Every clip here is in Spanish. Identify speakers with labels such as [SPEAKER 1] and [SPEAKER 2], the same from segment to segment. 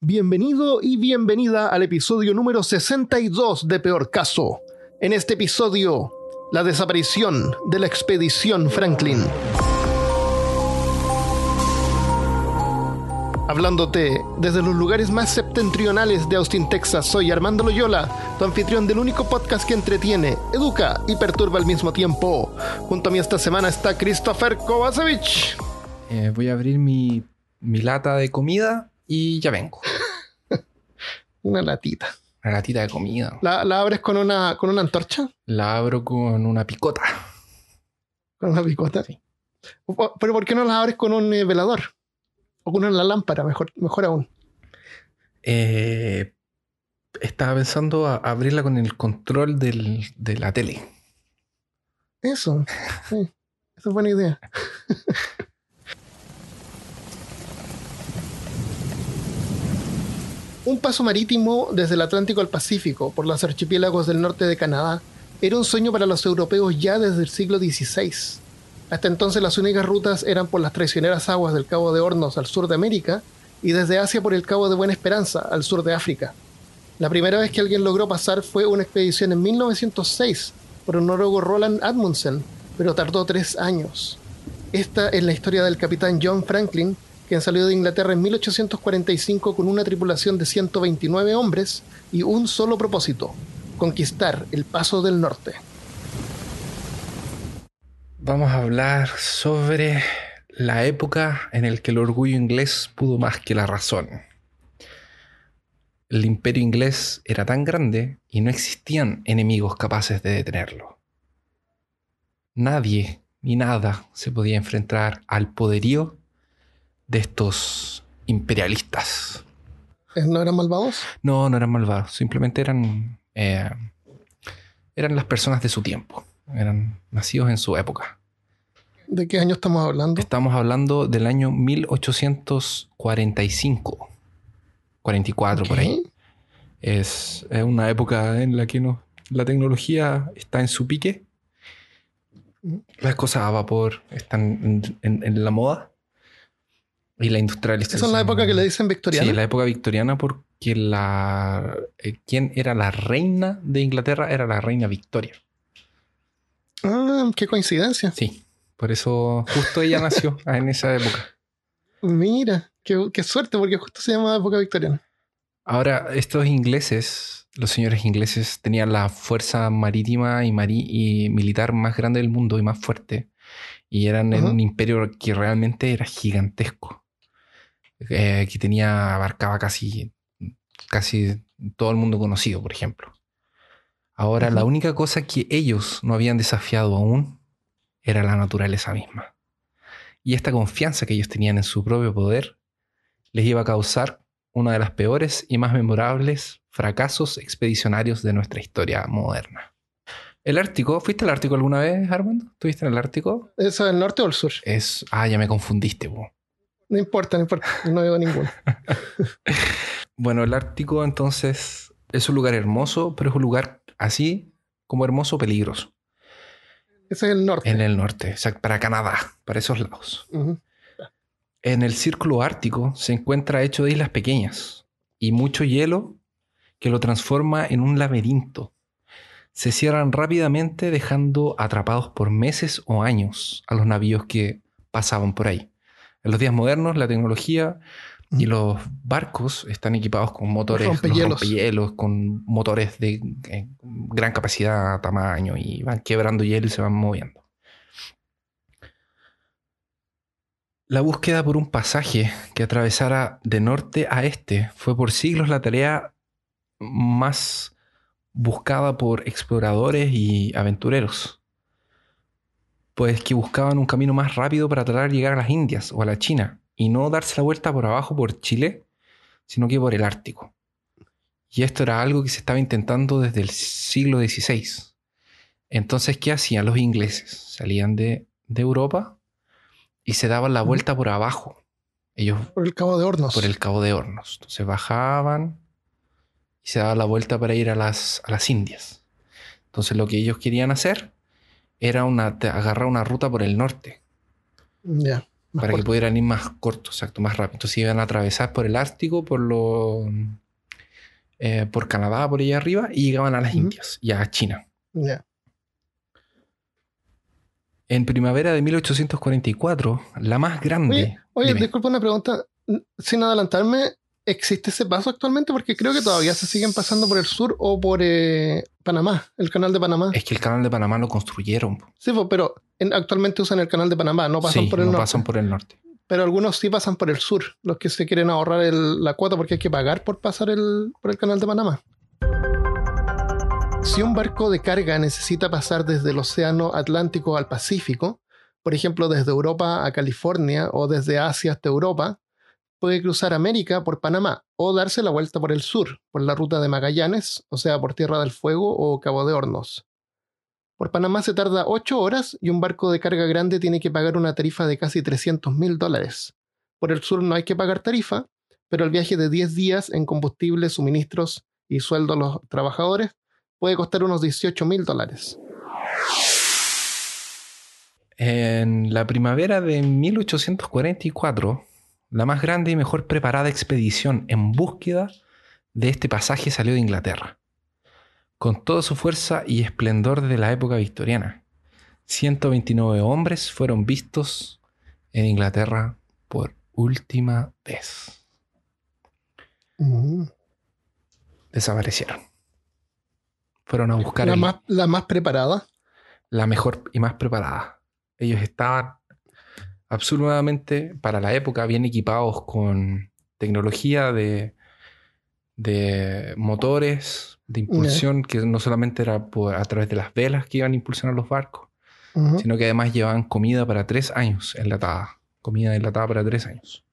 [SPEAKER 1] Bienvenido y bienvenida al episodio número 62 de Peor Caso. En este episodio, la desaparición de la expedición Franklin. Hablándote desde los lugares más septentrionales de Austin, Texas, soy Armando Loyola, tu anfitrión del único podcast que entretiene, educa y perturba al mismo tiempo. Junto a mí esta semana está Christopher Kovacevic.
[SPEAKER 2] Eh, voy a abrir mi, mi lata de comida y ya vengo.
[SPEAKER 1] Una latita.
[SPEAKER 2] Una latita de comida.
[SPEAKER 1] ¿La, la abres con una, con una antorcha?
[SPEAKER 2] La abro con una picota.
[SPEAKER 1] ¿Con una picota?
[SPEAKER 2] Sí.
[SPEAKER 1] ¿Pero por qué no la abres con un eh, velador? O con una lámpara, mejor, mejor aún.
[SPEAKER 2] Eh, estaba pensando a abrirla con el control del- de la tele.
[SPEAKER 1] Eso. Sí. Esa es buena idea. Un paso marítimo desde el Atlántico al Pacífico por los archipiélagos del norte de Canadá era un sueño para los europeos ya desde el siglo XVI. Hasta entonces las únicas rutas eran por las traicioneras aguas del Cabo de Hornos al sur de América y desde Asia por el Cabo de Buena Esperanza al sur de África. La primera vez que alguien logró pasar fue una expedición en 1906 por el noruego Roland Amundsen, pero tardó tres años. Esta es la historia del capitán John Franklin, quien salió de Inglaterra en 1845 con una tripulación de 129 hombres y un solo propósito, conquistar el Paso del Norte.
[SPEAKER 2] Vamos a hablar sobre la época en la que el orgullo inglés pudo más que la razón. El imperio inglés era tan grande y no existían enemigos capaces de detenerlo. Nadie ni nada se podía enfrentar al poderío de estos imperialistas.
[SPEAKER 1] ¿Eh, ¿No eran malvados?
[SPEAKER 2] No, no eran malvados, simplemente eran, eh, eran las personas de su tiempo, eran nacidos en su época.
[SPEAKER 1] ¿De qué año estamos hablando?
[SPEAKER 2] Estamos hablando del año 1845, 44 por ahí. Es, es una época en la que no, la tecnología está en su pique. Las cosas a vapor están en, en- en la moda. Y la industrialización.
[SPEAKER 1] Esa es la época que le dicen victoriana.
[SPEAKER 2] Sí, la época victoriana porque la... eh, ¿Quién era la reina de Inglaterra? Era la reina Victoria.
[SPEAKER 1] Ah, qué coincidencia.
[SPEAKER 2] Sí, por eso justo ella nació en esa época.
[SPEAKER 1] Mira, qué, qué suerte, porque justo se llama época victoriana.
[SPEAKER 2] Ahora, estos ingleses, los señores ingleses, tenían la fuerza marítima y, mari- y militar más grande del mundo y más fuerte. Y eran en un imperio que realmente era gigantesco. Eh, que tenía, abarcaba casi, casi todo el mundo conocido, por ejemplo. Ahora, la única cosa que ellos no habían desafiado aún era la naturaleza misma. Y esta confianza que ellos tenían en su propio poder les iba a causar una de las peores y más memorables fracasos expedicionarios de nuestra historia moderna. El Ártico, ¿fuiste al Ártico alguna vez, Armando? ¿Estuviste en el Ártico?
[SPEAKER 1] ¿Eso es el norte o el sur?
[SPEAKER 2] Es. Ah, ya me confundiste, po.
[SPEAKER 1] No importa, no importa. No veo ninguno.
[SPEAKER 2] Bueno, el Ártico entonces es un lugar hermoso, pero es un lugar así como hermoso, peligroso.
[SPEAKER 1] Ese es el norte.
[SPEAKER 2] En el norte, o sea, para Canadá, para esos lados. En el círculo ártico se encuentra hecho de islas pequeñas y mucho hielo que lo transforma en un laberinto. Se cierran rápidamente dejando atrapados por meses o años a los navíos que pasaban por ahí. En los días modernos la tecnología y los barcos están equipados con motores los
[SPEAKER 1] Rompehielos.
[SPEAKER 2] rompehielos, con motores de eh, gran capacidad, tamaño y van quebrando hielo y se van moviendo. La búsqueda por un pasaje que atravesara de norte a este fue por siglos la tarea más buscada por exploradores y aventureros, pues que buscaban un camino más rápido para tratar de llegar a las Indias o a la China y no darse la vuelta por abajo por Chile, sino que por el Ártico. Y esto era algo que se estaba intentando desde el siglo XVI. Entonces, ¿qué hacían los ingleses? Salían de, de Europa y se daban la vuelta por abajo. Ellos
[SPEAKER 1] Por el Cabo de Hornos.
[SPEAKER 2] por el Cabo de Hornos. Entonces bajaban y se daban la vuelta para ir a las, a las Indias. Entonces lo que ellos querían hacer era una, te- agarrar una ruta por el norte.
[SPEAKER 1] Ya.
[SPEAKER 2] Para que pudieran ir más cortos, exacto, más rápido. Entonces iban a atravesar por el Ártico, por lo, eh, por Canadá, por allá arriba, y llegaban a las. Indias y a China.
[SPEAKER 1] Ya.
[SPEAKER 2] En primavera de 1844, la más grande.
[SPEAKER 1] Oye, oye disculpa una pregunta. Sin adelantarme, ¿existe ese paso actualmente? Porque creo que todavía se siguen pasando por el sur o por eh, Panamá, el canal de Panamá.
[SPEAKER 2] Es que el canal de Panamá lo construyeron.
[SPEAKER 1] Sí, pero en- actualmente usan el canal de Panamá, no pasan
[SPEAKER 2] Sí,
[SPEAKER 1] por el
[SPEAKER 2] no
[SPEAKER 1] norte.
[SPEAKER 2] pasan por el norte.
[SPEAKER 1] Pero algunos sí pasan por el sur, los que se quieren ahorrar el- la cuota porque hay que pagar por pasar el- por el canal de Panamá. Si un barco de carga necesita pasar desde el Océano Atlántico al Pacífico, por ejemplo desde Europa a California o desde Asia hasta Europa, puede cruzar América por Panamá o darse la vuelta por el sur, por la ruta de Magallanes, o sea, por Tierra del Fuego o Cabo de Hornos. Por Panamá se tarda 8 horas y un barco de carga grande tiene que pagar una tarifa de casi 300 mil dólares. Por el sur no hay que pagar tarifa, pero el viaje de 10 días en combustible, suministros y sueldo a los trabajadores puede costar unos 18 mil dólares.
[SPEAKER 2] En la primavera de 1844, la más grande y mejor preparada expedición en búsqueda de este pasaje salió de Inglaterra, con toda su fuerza y esplendor de la época victoriana. 129 hombres fueron vistos en Inglaterra por última vez.
[SPEAKER 1] Mm.
[SPEAKER 2] Desaparecieron. Fueron a buscar
[SPEAKER 1] La
[SPEAKER 2] el-
[SPEAKER 1] más, la más preparada.
[SPEAKER 2] la mejor y más preparada. Ellos estaban absolutamente, para la época, bien equipados con tecnología de, de motores, de impulsión, que no solamente era por, a través de las velas que iban a impulsionar los barcos, sino que además llevaban comida para tres años enlatada. Comida enlatada para tres años.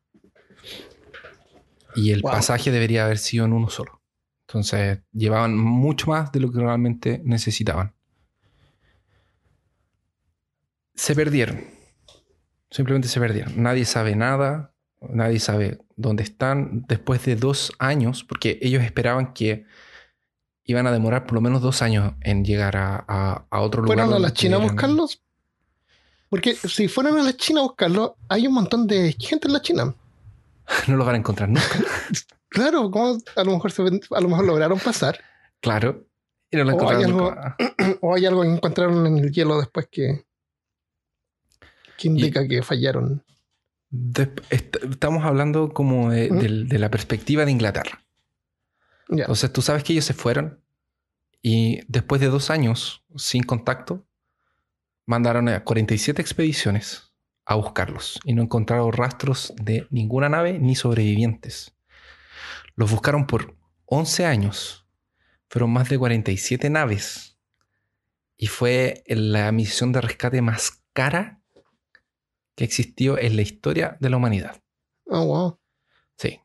[SPEAKER 2] Y el
[SPEAKER 1] Wow.
[SPEAKER 2] pasaje debería haber sido en uno solo. Entonces llevaban mucho más de lo que realmente necesitaban. Se perdieron. Simplemente se perdieron. Nadie sabe nada. Nadie sabe dónde están. Después de dos años, porque ellos esperaban que iban a demorar por lo menos dos años en llegar a, a- a otro lugar.
[SPEAKER 1] ¿Fueron a la China a buscarlos? Porque si fueron a la China a buscarlos, hay un montón de gente en la China.
[SPEAKER 2] No los van a encontrar nunca.
[SPEAKER 1] Claro, como a lo mejor se a lo mejor lograron pasar.
[SPEAKER 2] claro. Y no lo
[SPEAKER 1] O hay algo-
[SPEAKER 2] nunca.
[SPEAKER 1] o hay algo que encontraron en el hielo después que, que indica que fallaron.
[SPEAKER 2] Est- estamos hablando como de,
[SPEAKER 1] ¿Mm?
[SPEAKER 2] la perspectiva de Inglaterra.
[SPEAKER 1] Ya.
[SPEAKER 2] Entonces tú sabes que ellos se fueron y después de dos años sin contacto, mandaron a 47 expediciones a buscarlos y no encontraron rastros de ninguna nave ni sobrevivientes. Los buscaron por 11 años. Fueron más de 47 naves y fue la misión de rescate más cara que existió en la historia de la humanidad.
[SPEAKER 1] Oh, wow.
[SPEAKER 2] Sí.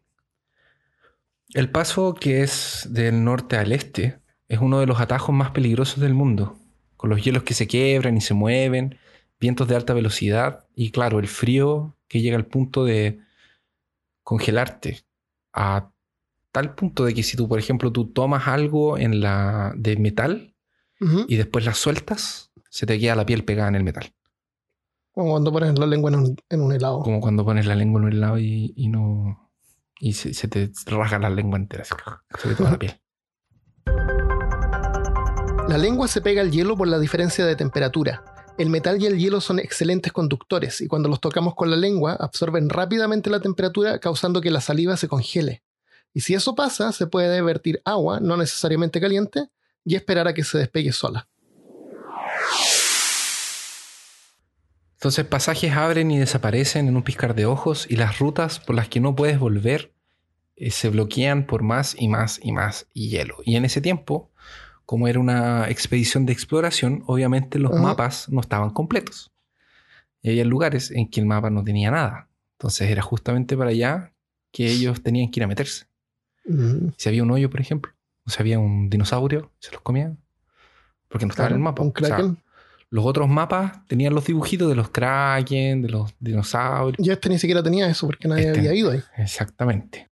[SPEAKER 2] El paso que es del norte al este es uno de los atajos más peligrosos del mundo, con los hielos que se quiebran y se mueven, vientos de alta velocidad y claro, el frío que llega al punto de congelarte a tal punto de que si tú, por ejemplo, tú tomas algo en la de metal y después la sueltas, se te queda la piel pegada en el metal.
[SPEAKER 1] Como cuando pones la lengua en un, en un helado.
[SPEAKER 2] Como cuando pones la lengua en un lado y, y no. Y se, se te rasga la lengua entera. Se te toda la piel.
[SPEAKER 1] La lengua se pega al hielo por la diferencia de temperatura. El metal y el hielo son excelentes conductores y cuando los tocamos con la lengua absorben rápidamente la temperatura causando que la saliva se congele. Y si eso pasa, se puede vertir agua, no necesariamente caliente, y esperar a que se despegue sola.
[SPEAKER 2] Entonces, pasajes abren y desaparecen en un piscar de ojos y las rutas por las que no puedes volver eh, se bloquean por más y más y más hielo. Y en ese tiempo, como era una expedición de exploración, obviamente los mapas no estaban completos. Y había lugares en que el mapa no tenía nada. Entonces era justamente para allá que ellos tenían que ir a meterse. Si había un hoyo, por ejemplo, o si había un dinosaurio, se los comían. Porque no estaba en el mapa.
[SPEAKER 1] Un
[SPEAKER 2] O sea,
[SPEAKER 1] kraken.
[SPEAKER 2] Los otros mapas tenían los dibujitos de los kraken, de los dinosaurios.
[SPEAKER 1] Yo este ni siquiera tenía eso porque nadie
[SPEAKER 2] Este-
[SPEAKER 1] había ido ahí.
[SPEAKER 2] Exactamente.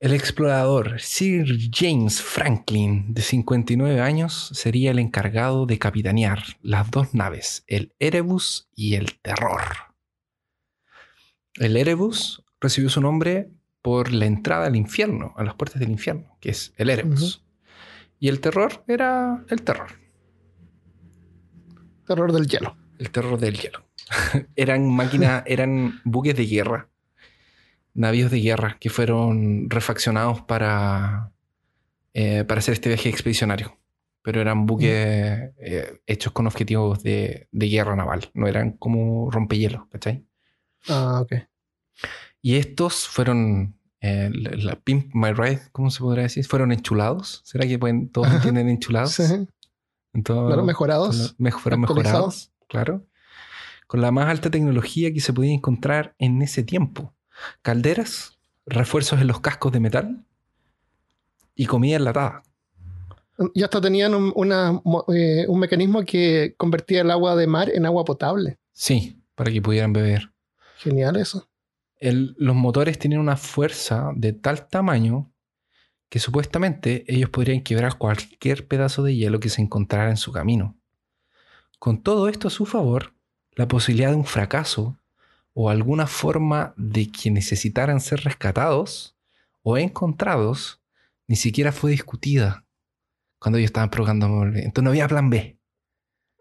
[SPEAKER 2] El explorador Sir James Franklin, de 59 años, sería el encargado de capitanear las dos naves, el Erebus y el Terror. El Erebus recibió su nombre por la entrada al infierno, a las puertas del infierno, que es el Erebus. Y el terror era el terror.
[SPEAKER 1] Terror del hielo.
[SPEAKER 2] El terror del hielo. eran máquinas, eran buques de guerra, navíos de guerra que fueron refaccionados para, eh, para hacer este viaje expedicionario. Pero eran buques eh, hechos con objetivos de, de, guerra naval, no eran como rompehielos, ¿cachai?
[SPEAKER 1] Ah, ok.
[SPEAKER 2] Y estos fueron, eh, la, Pimp My Ride, ¿cómo se podría decir? Fueron enchulados. ¿Será que pueden, todos entienden enchulados?
[SPEAKER 1] Sí.
[SPEAKER 2] Entonces,
[SPEAKER 1] mejorados.
[SPEAKER 2] fueron mejorados, claro con la más alta tecnología que se podía encontrar en ese tiempo. Calderas, refuerzos en los cascos de metal y comida enlatada.
[SPEAKER 1] Y hasta tenían eh, un, mecanismo que convertía el agua de mar en agua potable.
[SPEAKER 2] Sí, para que pudieran beber.
[SPEAKER 1] Genial eso.
[SPEAKER 2] los motores tienen una fuerza de tal tamaño que supuestamente ellos podrían quebrar cualquier pedazo de hielo que se encontrara en su camino. Con todo esto a su favor, la posibilidad de un fracaso o alguna forma de que necesitaran ser rescatados o encontrados ni siquiera fue discutida cuando ellos estaban probando. Entonces no había plan B.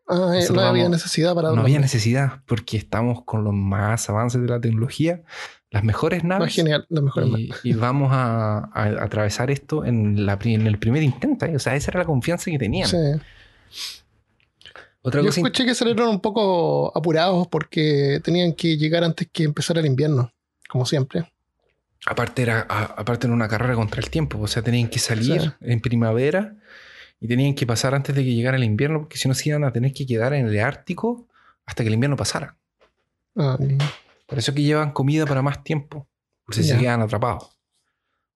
[SPEAKER 1] Ah, no había necesidad para...
[SPEAKER 2] No había necesidad porque estamos con los más avances de la tecnología, las mejores naves.
[SPEAKER 1] genial, las mejores
[SPEAKER 2] y, y vamos a, atravesar esto en, la, en el primer intento. ¿eh? O sea, esa era la confianza que tenían. Sí.
[SPEAKER 1] Yo escuché que salieron un poco apurados porque tenían que llegar antes que empezara el invierno, como siempre.
[SPEAKER 2] Aparte era, aparte era una carrera contra el tiempo, o sea, tenían que salir en primavera y tenían que pasar antes de que llegara el invierno, porque si no se iban a tener que quedar en el Ártico hasta que el invierno pasara.
[SPEAKER 1] Ah,
[SPEAKER 2] por eso que llevan comida para más tiempo, por si se quedan atrapados.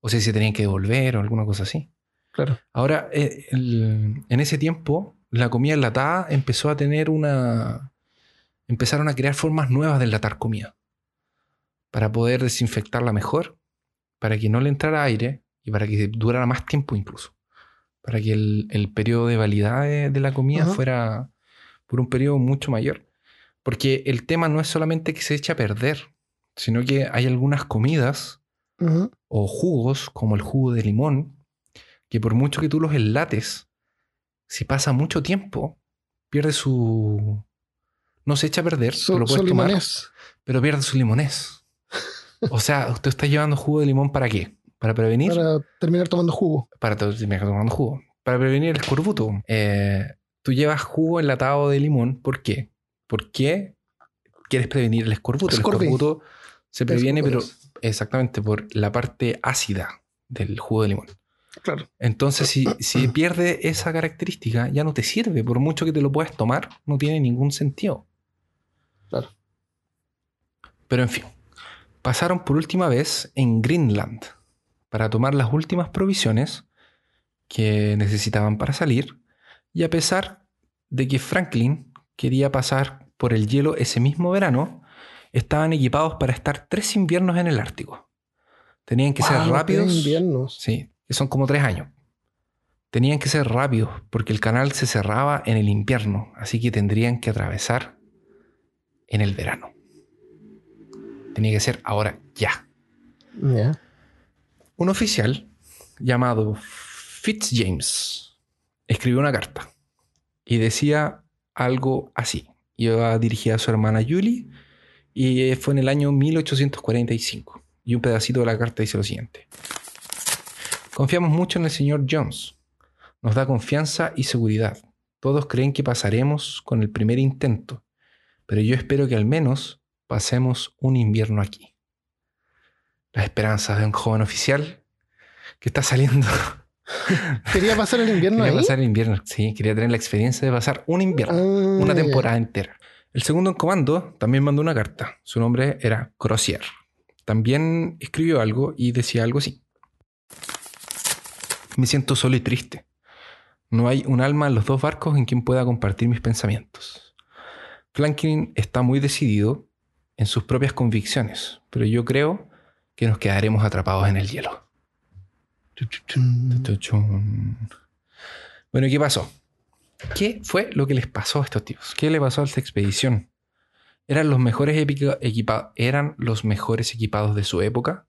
[SPEAKER 2] O si se tenían que devolver o alguna cosa así.
[SPEAKER 1] Claro.
[SPEAKER 2] Ahora, eh, en ese tiempo, la comida enlatada empezó a tener una... Empezaron a crear formas nuevas de enlatar comida. Para poder desinfectarla mejor, para que no le entrara aire y para que durara más tiempo incluso. Para que el, periodo de validad de, la comida fuera por un periodo mucho mayor. Porque el tema no es solamente que se eche a perder, sino que hay algunas comidas o jugos, como el jugo de limón, que por mucho que tú los enlates, si pasa mucho tiempo, pierde su. No se echa a perder, lo pero pierde su limonés. o sea, usted está llevando jugo de limón para qué? ¿Para prevenir?
[SPEAKER 1] Para terminar tomando jugo.
[SPEAKER 2] Para terminar tomando jugo. Para prevenir el escorbuto. Eh, tú llevas jugo enlatado de limón, ¿por qué? ¿Por qué quieres prevenir el escorbuto? El escorbuto se previene, pero exactamente por la parte ácida del jugo de limón.
[SPEAKER 1] Claro.
[SPEAKER 2] Entonces, si, si pierde esa característica, ya no te sirve. Por mucho que te lo puedas tomar, no tiene ningún sentido.
[SPEAKER 1] Claro.
[SPEAKER 2] Pero en fin, pasaron por última vez en Greenland para tomar las últimas provisiones que necesitaban para salir. Y a pesar de que Franklin quería pasar por el hielo ese mismo verano, estaban equipados para estar tres inviernos en el Ártico. Tenían que ser rápidos.
[SPEAKER 1] inviernos.
[SPEAKER 2] Sí, que son como tres años. Tenían que ser rápidos porque el canal se cerraba en el invierno, así que tendrían que atravesar en el verano. Tenía que ser ahora ya. Un oficial llamado Fitzjames escribió una carta y decía algo así. Iba dirigida a su hermana Julie y fue en el año 1845. Y un pedacito de la carta dice lo siguiente. Confiamos mucho en el señor Jones. Nos da confianza y seguridad. Todos creen que pasaremos con el primer intento, pero yo espero que al menos pasemos un invierno aquí. Las esperanzas de un joven oficial que está saliendo.
[SPEAKER 1] Quería pasar el invierno
[SPEAKER 2] quería pasar el invierno, sí. Quería tener la experiencia de pasar un invierno, ah, una temporada entera. El segundo en comando también mandó una carta. Su nombre era Crozier. También escribió algo y decía algo así. Me siento solo y triste. No hay un alma en los dos barcos en quien pueda compartir mis pensamientos. Franklin está muy decidido en sus propias convicciones, pero yo creo que nos quedaremos atrapados en el hielo. Bueno, ¿qué pasó? ¿Qué fue lo que les pasó a estos tipos? ¿Qué le pasó a esta expedición? Eran los mejores epica- equipa- eran los mejores equipados de su época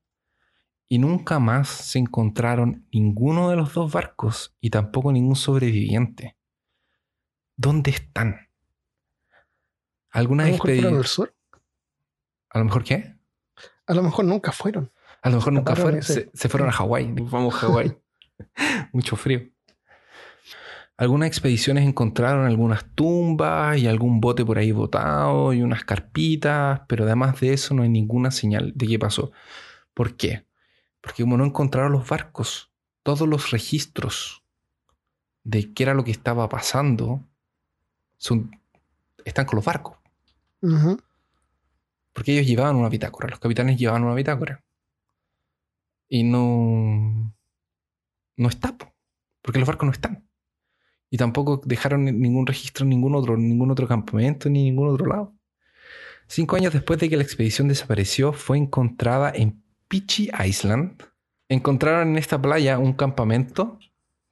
[SPEAKER 2] y nunca más se encontraron ninguno de los dos barcos y tampoco ningún sobreviviente. ¿Dónde están?
[SPEAKER 1] A
[SPEAKER 2] ¿Alguna
[SPEAKER 1] lo mejor fueron
[SPEAKER 2] expedición?
[SPEAKER 1] al sur.
[SPEAKER 2] ¿A lo mejor qué?
[SPEAKER 1] A lo mejor nunca fueron.
[SPEAKER 2] A lo mejor nunca fueron.
[SPEAKER 1] se-
[SPEAKER 2] Se, se fueron a Hawái. Vamos a Hawái. Mucho frío. Algunas expediciones encontraron algunas tumbas y algún bote por ahí botado y unas carpitas, pero además de eso no hay ninguna señal de qué pasó. ¿Por qué? Porque como no encontraron los barcos, todos los registros de qué era lo que estaba pasando son, están con los barcos. Porque ellos llevaban una bitácora, los capitanes llevaban una bitácora. Y no. No está, po, porque los barcos no están. Y tampoco dejaron ni- ningún registro en ningún otro, ningún otro campamento ni ningún otro lado. Cinco años después de que la expedición desapareció, fue encontrada en Peachy Island. Encontraron en esta playa un campamento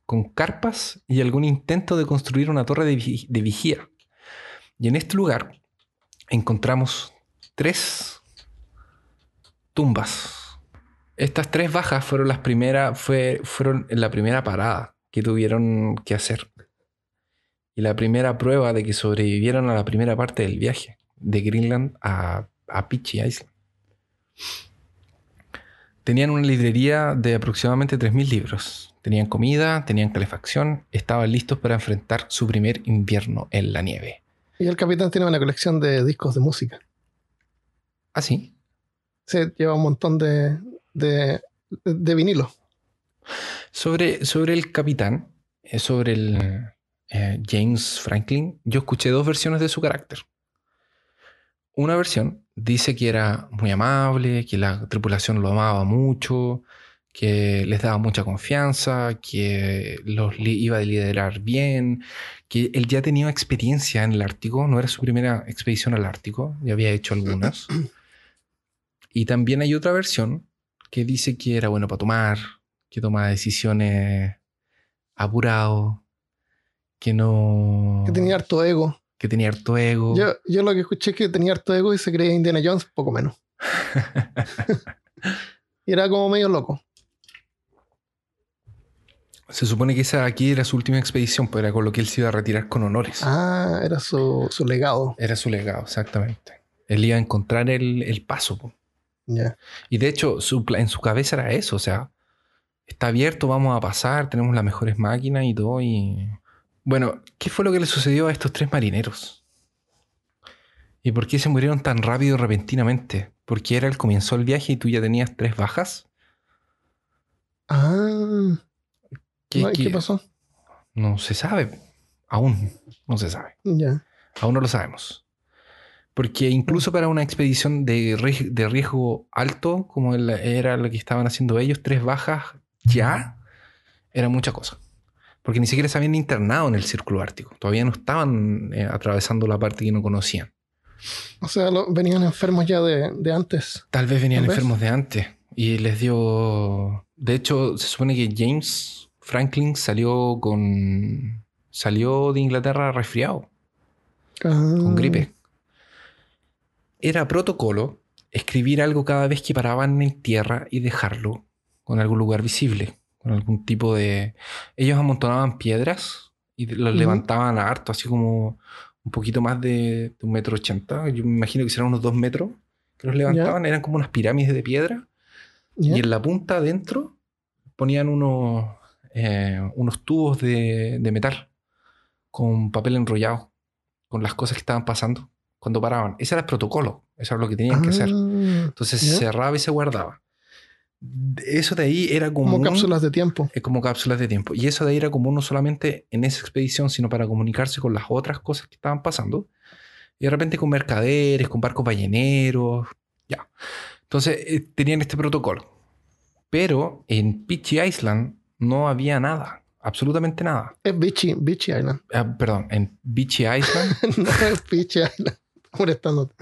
[SPEAKER 2] con carpas y algún intento de construir una torre de, de vigía. Y en este lugar encontramos tres tumbas. Estas tres bajas fueron las primeras, fue, fueron la primera parada que tuvieron que hacer. Y la primera prueba de que sobrevivieron a la primera parte del viaje de Greenland a, a Peachy Island. Tenían una librería de aproximadamente 3.000 libros. Tenían comida, tenían calefacción, estaban listos para enfrentar su primer invierno en la nieve.
[SPEAKER 1] Y el capitán tiene una colección de discos de música.
[SPEAKER 2] Así.
[SPEAKER 1] Se lleva un montón de, de, de vinilos.
[SPEAKER 2] Sobre, sobre el capitán, eh, sobre el eh, James Franklin, yo escuché dos versiones de su carácter. Una versión dice que era muy amable, que la tripulación lo amaba mucho, que les daba mucha confianza, que los iba a liderar bien, que él ya tenía experiencia en el Ártico, no era su primera expedición al Ártico, ya había hecho algunas. Y también hay otra versión que dice que era bueno para tomar, que toma decisiones apurado, que no...
[SPEAKER 1] Que tenía harto ego.
[SPEAKER 2] que tenía harto ego.
[SPEAKER 1] Yo, yo lo que escuché es que tenía harto ego y se creía Indiana Jones, poco menos. Y era como medio loco.
[SPEAKER 2] Se supone que esa aquí era su última expedición, pues era con lo que él se iba a retirar con honores.
[SPEAKER 1] Ah, era su, su legado.
[SPEAKER 2] Era su legado, exactamente. Él iba a encontrar el, el paso. po.
[SPEAKER 1] Ya.
[SPEAKER 2] Y de hecho, su en su cabeza era eso, o sea, está abierto, vamos a pasar, tenemos las mejores máquinas y todo. Y bueno, ¿qué fue lo que le sucedió a estos tres marineros? ¿Y por qué se murieron tan rápido y repentinamente? ¿Porque era el comienzo del viaje y tú ya tenías tres bajas?
[SPEAKER 1] Ah,
[SPEAKER 2] ¿Qué,
[SPEAKER 1] no, ¿y
[SPEAKER 2] qué-
[SPEAKER 1] qué pasó?
[SPEAKER 2] No se sabe. Aún no se sabe.
[SPEAKER 1] Ya.
[SPEAKER 2] Aún no lo sabemos. Porque incluso para una expedición de, de riesgo alto, como era lo que estaban haciendo ellos, tres bajas ya era mucha cosa. Porque ni siquiera se habían internado en el círculo ártico. Todavía no estaban eh, atravesando la parte que no conocían.
[SPEAKER 1] O sea, lo- venían enfermos ya de, de antes.
[SPEAKER 2] Tal vez venían
[SPEAKER 1] Tal vez.
[SPEAKER 2] enfermos de antes. Y les dio. De hecho, se supone que James Franklin salió con. Salió de Inglaterra resfriado.
[SPEAKER 1] Ah,
[SPEAKER 2] con gripe. Era protocolo escribir algo cada vez que paraban en tierra y dejarlo con algún lugar visible, con algún tipo de... Ellos amontonaban piedras y los levantaban a harto, así como un poquito más de, de un metro ochenta. Yo me imagino que serán unos dos metros que los levantaban. Eran como unas pirámides de piedra y en la punta adentro ponían unos, eh, unos tubos de, de metal con papel enrollado, con las cosas que estaban pasando cuando paraban. Ese era el protocolo, eso era lo que tenían que hacer.
[SPEAKER 1] Ah,
[SPEAKER 2] Entonces se cerraba y se guardaba. Eso de ahí era como,
[SPEAKER 1] como cápsulas de tiempo.
[SPEAKER 2] como cápsulas de tiempo. Y eso de ahí era común no solamente en esa expedición, sino para comunicarse con las otras cosas que estaban pasando. Y de repente con mercaderes, con barcos balleneros. Ya. Entonces eh, tenían este protocolo. Pero en Peachy Island no había nada. Absolutamente nada.
[SPEAKER 1] Es Beachy, Beachy Island.
[SPEAKER 2] Ah, perdón, en Beachy Island.
[SPEAKER 1] no es Peachy Island. Molestándote.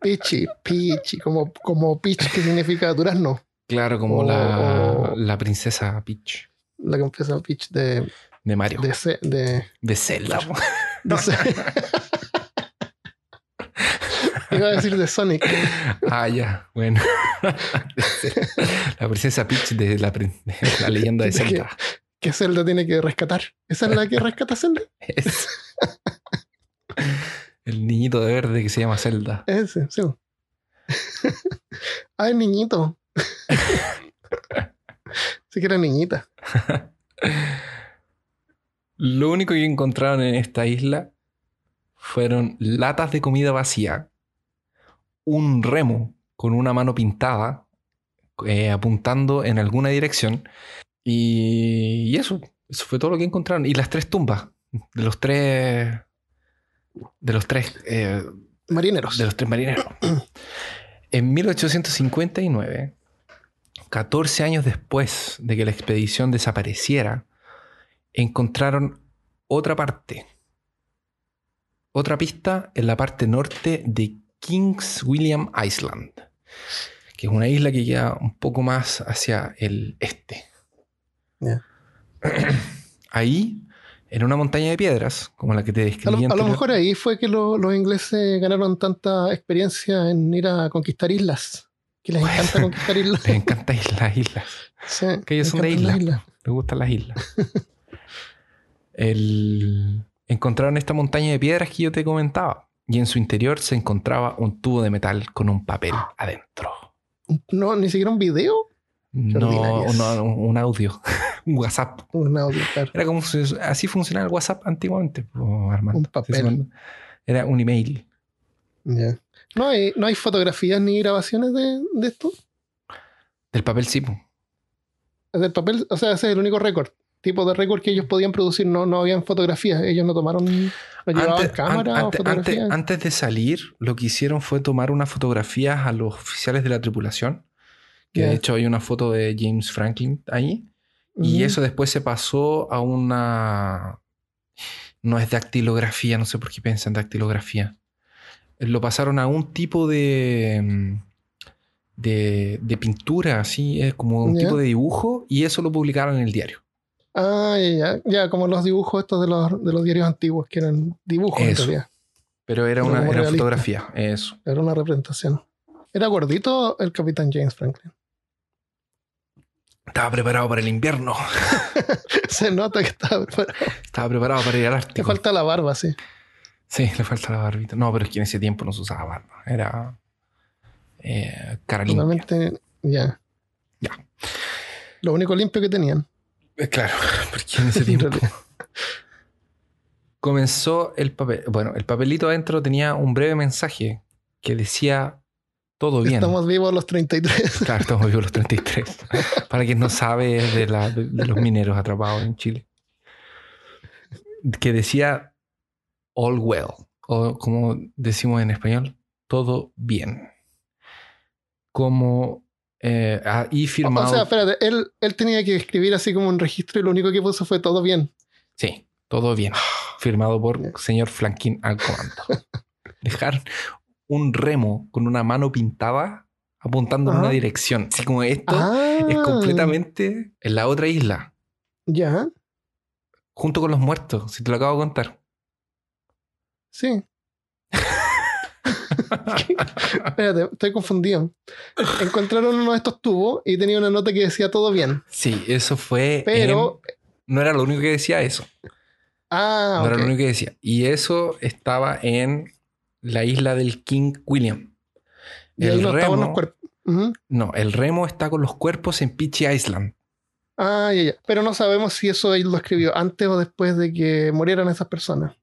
[SPEAKER 1] Peachy, Peachy, como, como Peach que significa durazno.
[SPEAKER 2] claro, como la, la princesa Peach
[SPEAKER 1] La empieza Peach de,
[SPEAKER 2] de Mario.
[SPEAKER 1] de, ce- de,
[SPEAKER 2] De Zelda.
[SPEAKER 1] de ce- Iba a decir de Sonic.
[SPEAKER 2] Ah, ya, bueno. la princesa Peach de la, de la leyenda de Zelda.
[SPEAKER 1] Que Zelda tiene que rescatar. ¿Esa es la que rescata Zelda?
[SPEAKER 2] Es el niñito de verde que se llama Zelda.
[SPEAKER 1] Ese, sí. ah, el niñito. sí que era niñita.
[SPEAKER 2] Lo único que encontraron en esta isla fueron latas de comida vacía, un remo con una mano pintada eh, apuntando en alguna dirección y, y eso, eso fue todo lo que encontraron. Y las tres tumbas de los tres de los tres eh,
[SPEAKER 1] Marineros.
[SPEAKER 2] de los tres marineros. En 1859, 14 años después de que la expedición desapareciera, encontraron otra parte, otra pista en la parte norte de Kings William Island, que es una isla que queda un poco más hacia el este. Ahí, en una montaña de piedras, como la que te
[SPEAKER 1] A
[SPEAKER 2] describí
[SPEAKER 1] lo, a lo mejor ahí fue que lo- los ingleses ganaron tanta experiencia en ir a conquistar islas. Que les encanta conquistar islas.
[SPEAKER 2] les encanta las islas.
[SPEAKER 1] Sí,
[SPEAKER 2] Que ellos
[SPEAKER 1] les
[SPEAKER 2] son de
[SPEAKER 1] encantan
[SPEAKER 2] isla.
[SPEAKER 1] islas.
[SPEAKER 2] Me gustan las islas. El- Encontraron esta montaña de piedras que yo te comentaba. Y en su interior se encontraba un tubo de metal con un papel adentro.
[SPEAKER 1] No, ni siquiera un video.
[SPEAKER 2] No, un audio. un WhatsApp.
[SPEAKER 1] Un audio, claro.
[SPEAKER 2] Era como así funcionaba el WhatsApp antiguamente, Armando.
[SPEAKER 1] Un papel.
[SPEAKER 2] Era un email.
[SPEAKER 1] Ya. No, hay, no hay fotografías ni grabaciones de, de esto.
[SPEAKER 2] Del papel sí.
[SPEAKER 1] Del papel, o sea, ese es el único récord. Tipo de récord que ellos podían producir. No, no habían fotografías. Ellos no tomaron. No llevaban
[SPEAKER 2] Antes,
[SPEAKER 1] cámara o fotografías.
[SPEAKER 2] antes- antes de salir, lo que hicieron fue tomar unas fotografías a los oficiales de la tripulación. Que de hecho hay una foto de James Franklin ahí. Y
[SPEAKER 1] Ujú.
[SPEAKER 2] eso después se pasó a una. No es dactilografía, no sé por qué piensan dactilografía. Lo pasaron a un tipo de. mm, de, de pintura, así, es como un tipo de dibujo, y eso lo publicaron en el diario.
[SPEAKER 1] Ah, ya, ya, ya, como los dibujos estos de los, de los diarios antiguos, que eran dibujos en.
[SPEAKER 2] Pero era una era fotografía, eso.
[SPEAKER 1] Era una representación. Era gordito el capitán James Franklin.
[SPEAKER 2] Estaba preparado para el invierno.
[SPEAKER 1] Se nota que estaba preparado.
[SPEAKER 2] Estaba preparado para ir al
[SPEAKER 1] Le
[SPEAKER 2] Ártico.
[SPEAKER 1] falta la barba, sí.
[SPEAKER 2] Sí, le falta la barbita. No, pero es que en ese tiempo no se usaba barba. Era eh, cara limpia.
[SPEAKER 1] Totalmente, ya.
[SPEAKER 2] Ya.
[SPEAKER 1] Lo único limpio que tenían.
[SPEAKER 2] Eh, Claro, porque en ese tiempo comenzó el papel. Bueno, el papelito adentro tenía un breve mensaje que decía todo bien.
[SPEAKER 1] Estamos vivos los 33.
[SPEAKER 2] Claro, estamos vivos los 33. Para quien no sabe es de, la- de los mineros atrapados en Chile. Que decía all well. O como decimos en español, todo bien. Como eh, ahí firmado.
[SPEAKER 1] O sea, espérate, él, él tenía que escribir así como un registro y lo único que puso fue todo bien.
[SPEAKER 2] Sí, todo bien. Firmado por señor Flanquín al comando. Dejar un remo con una mano pintada apuntando en una dirección. Así como esto
[SPEAKER 1] Ah,
[SPEAKER 2] es completamente en la otra isla,
[SPEAKER 1] Ya,
[SPEAKER 2] junto con los muertos, si te lo acabo de contar.
[SPEAKER 1] sí. Espérate, estoy confundido. Encontraron uno de estos tubos y tenía una nota que decía todo bien.
[SPEAKER 2] Sí, eso fue.
[SPEAKER 1] Pero.
[SPEAKER 2] en- no era lo único que decía eso.
[SPEAKER 1] Ah,
[SPEAKER 2] no era lo único que decía. Y eso estaba en la isla del King William.
[SPEAKER 1] Y
[SPEAKER 2] El
[SPEAKER 1] no los
[SPEAKER 2] remo-.
[SPEAKER 1] Ujú.
[SPEAKER 2] No, el remo está con los cuerpos en Peachy Island.
[SPEAKER 1] Ah, ya, ya. Pero no sabemos si eso él lo escribió antes o después de que murieran esas personas.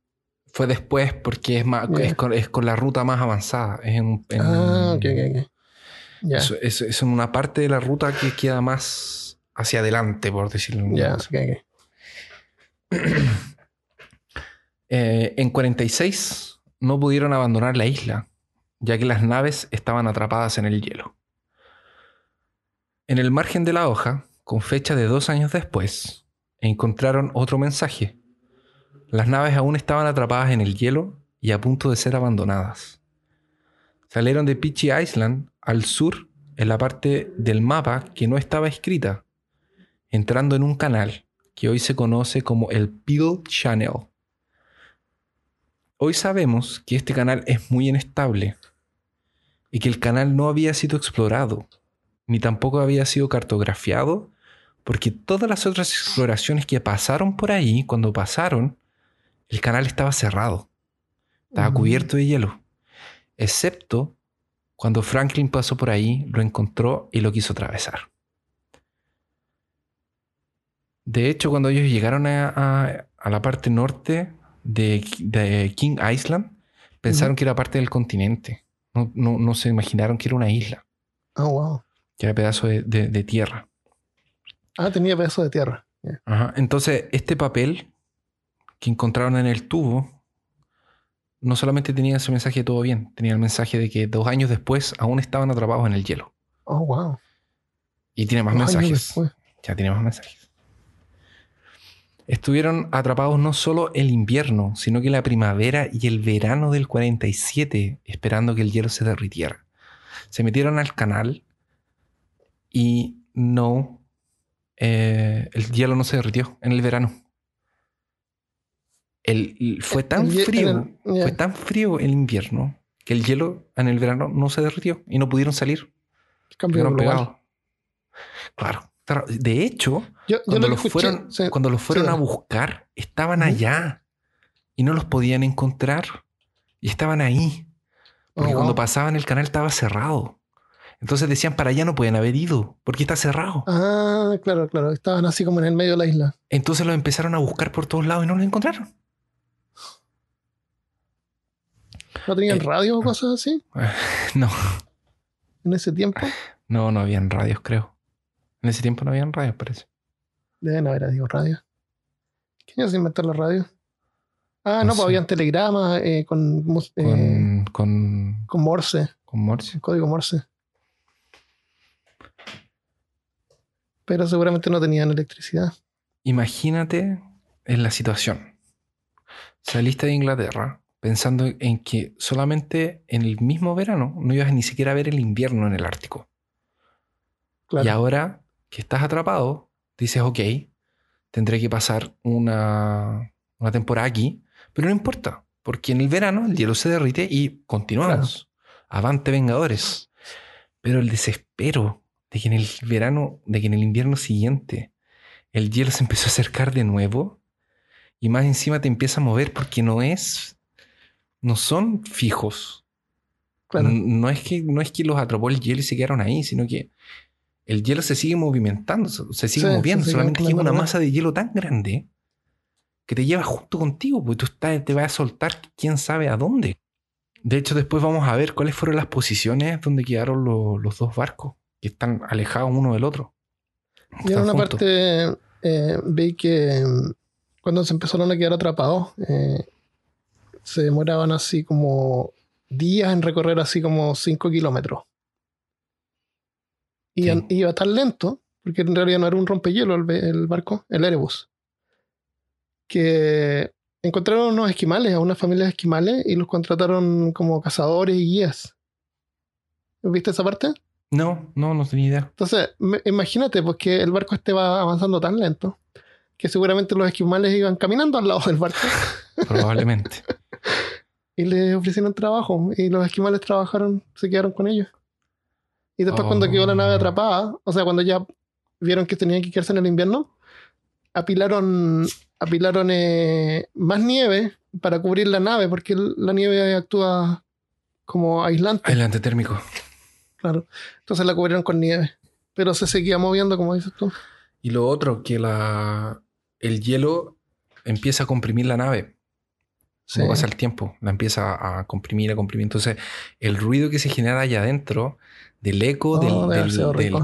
[SPEAKER 2] Fue después porque es, más, es, con, es con la ruta más avanzada. Es en, en-
[SPEAKER 1] Ah, ok, ok, ok.
[SPEAKER 2] Eso- Es, es en una parte de la ruta que queda más hacia adelante, por decirlo
[SPEAKER 1] ya,
[SPEAKER 2] manera.
[SPEAKER 1] ok, ok.
[SPEAKER 2] Eh, en 46 no pudieron abandonar la isla, ya que las naves estaban atrapadas en el hielo. En el margen de la hoja, con fecha de dos años después, encontraron otro mensaje. Las naves aún estaban atrapadas en el hielo y a punto de ser abandonadas. Salieron de Peachy Island al sur, en la parte del mapa que no estaba escrita, entrando en un canal que hoy se conoce como el Peel Channel. Hoy sabemos que este canal es muy inestable, y que el canal no había sido explorado, ni tampoco había sido cartografiado, porque todas las otras exploraciones que pasaron por ahí, cuando pasaron, el canal estaba cerrado, estaba cubierto de hielo, excepto cuando Franklin pasó por ahí, lo encontró y lo quiso atravesar. De hecho, cuando ellos llegaron a, a- a la parte norte de, de King Island, pensaron que era parte del continente. No, no- no se imaginaron que era una isla,
[SPEAKER 1] Ah, wow.
[SPEAKER 2] que era pedazo de, de- de tierra.
[SPEAKER 1] Ah, tenía pedazo de tierra.
[SPEAKER 2] Ajá. Entonces, este papel que encontraron en el tubo no solamente tenía ese mensaje de todo bien, tenía el mensaje de que dos años después aún estaban atrapados en el hielo.
[SPEAKER 1] Oh, wow.
[SPEAKER 2] Y tiene más
[SPEAKER 1] Dos
[SPEAKER 2] mensajes. Ya tiene más mensajes. Estuvieron atrapados no solo el invierno, sino que la primavera y el verano del 47, esperando que el hielo se derritiera. Se metieron al canal y no, eh, el hielo no se derritió en el verano. El- el- fue tan
[SPEAKER 1] El hie-
[SPEAKER 2] frío, fue tan frío el invierno que el hielo en el verano no se derritió y no pudieron salir.
[SPEAKER 1] Cambio
[SPEAKER 2] claro. De hecho,
[SPEAKER 1] Yo, yo
[SPEAKER 2] cuando
[SPEAKER 1] lo
[SPEAKER 2] los
[SPEAKER 1] escuché,
[SPEAKER 2] fueron, cuando los a buscar, estaban allá y no los podían encontrar. Y estaban ahí. Porque
[SPEAKER 1] Oh,
[SPEAKER 2] cuando
[SPEAKER 1] wow.
[SPEAKER 2] pasaban el canal estaba cerrado. Entonces decían, para allá no pueden haber ido, porque está cerrado.
[SPEAKER 1] Ah, claro, claro. Estaban así como en el medio de la isla.
[SPEAKER 2] Entonces los empezaron a buscar por todos lados y no los encontraron.
[SPEAKER 1] ¿No tenían
[SPEAKER 2] Eh,
[SPEAKER 1] radio o cosas así
[SPEAKER 2] No,
[SPEAKER 1] en ese tiempo?
[SPEAKER 2] no, no habían radios, creo. En ese tiempo no habían radios, parece.
[SPEAKER 1] Deben haber, digo, radio. ¿Quién se inventó la radio? Ah,
[SPEAKER 2] No
[SPEAKER 1] no, pues habían telegramas eh, con, eh,
[SPEAKER 2] Con, con,
[SPEAKER 1] con Morse,
[SPEAKER 2] con Morse.
[SPEAKER 1] código Morse. Pero seguramente no tenían electricidad.
[SPEAKER 2] Imagínate en la situación. Saliste de Inglaterra pensando en que solamente en el mismo verano no ibas ni siquiera a ver el invierno en el Ártico.
[SPEAKER 1] Claro.
[SPEAKER 2] Y ahora que estás atrapado, dices, ok, tendré que pasar una, una temporada aquí, pero no importa, porque en el verano el hielo se derrite y continuamos. Avante Vengadores. Pero el desespero de que en el verano, de que en el invierno siguiente el hielo se empezó a acercar de nuevo y más encima te empieza a mover porque no es, no son fijos.
[SPEAKER 1] claro.
[SPEAKER 2] No es, que, no es que los atrapó el hielo y se quedaron ahí, sino que el hielo se sigue movimentando, se sigue
[SPEAKER 1] Sí,
[SPEAKER 2] moviendo.
[SPEAKER 1] se sigue
[SPEAKER 2] solamente es una masa de hielo tan grande que te lleva justo contigo, porque tú estás, te vas a soltar quién sabe a dónde. De hecho, después vamos a ver cuáles fueron las posiciones donde quedaron lo- los dos barcos, que están alejados uno del otro.
[SPEAKER 1] Y en una
[SPEAKER 2] juntos.
[SPEAKER 1] parte eh, vi que mm, cuando se empezaron a quedar atrapados, eh, se demoraban así como días en recorrer así como 5 kilómetros. Y
[SPEAKER 2] Sí.
[SPEAKER 1] iba tan lento, porque en realidad no era un rompehielo el, barco, el Erebus, que encontraron unos esquimales, a unas familias de esquimales, y los contrataron como cazadores y guías. ¿Viste esa parte?
[SPEAKER 2] No, no, no tenía idea.
[SPEAKER 1] Entonces, me- imagínate, pues que el barco este va avanzando tan lento que seguramente los esquimales iban caminando al lado del barco
[SPEAKER 2] Probablemente.
[SPEAKER 1] y les ofrecieron trabajo y los esquimales trabajaron, se quedaron con ellos. Y después cuando quedó la nave
[SPEAKER 2] Oh.
[SPEAKER 1] atrapada, o sea, cuando ya vieron que tenían que quedarse en el invierno, apilaron, apilaron eh, más nieve para cubrir la nave porque la nieve actúa como aislante.
[SPEAKER 2] Aislante térmico.
[SPEAKER 1] Claro. Entonces la cubrieron con nieve. Pero se seguía moviendo, como dices tú.
[SPEAKER 2] Y lo otro, que la, el hielo empieza a comprimir la nave.
[SPEAKER 1] Sí.
[SPEAKER 2] Como pasa el tiempo, la empieza a comprimir, a comprimir. Entonces, el ruido que se genera allá adentro, del eco,
[SPEAKER 1] Oh,
[SPEAKER 2] del.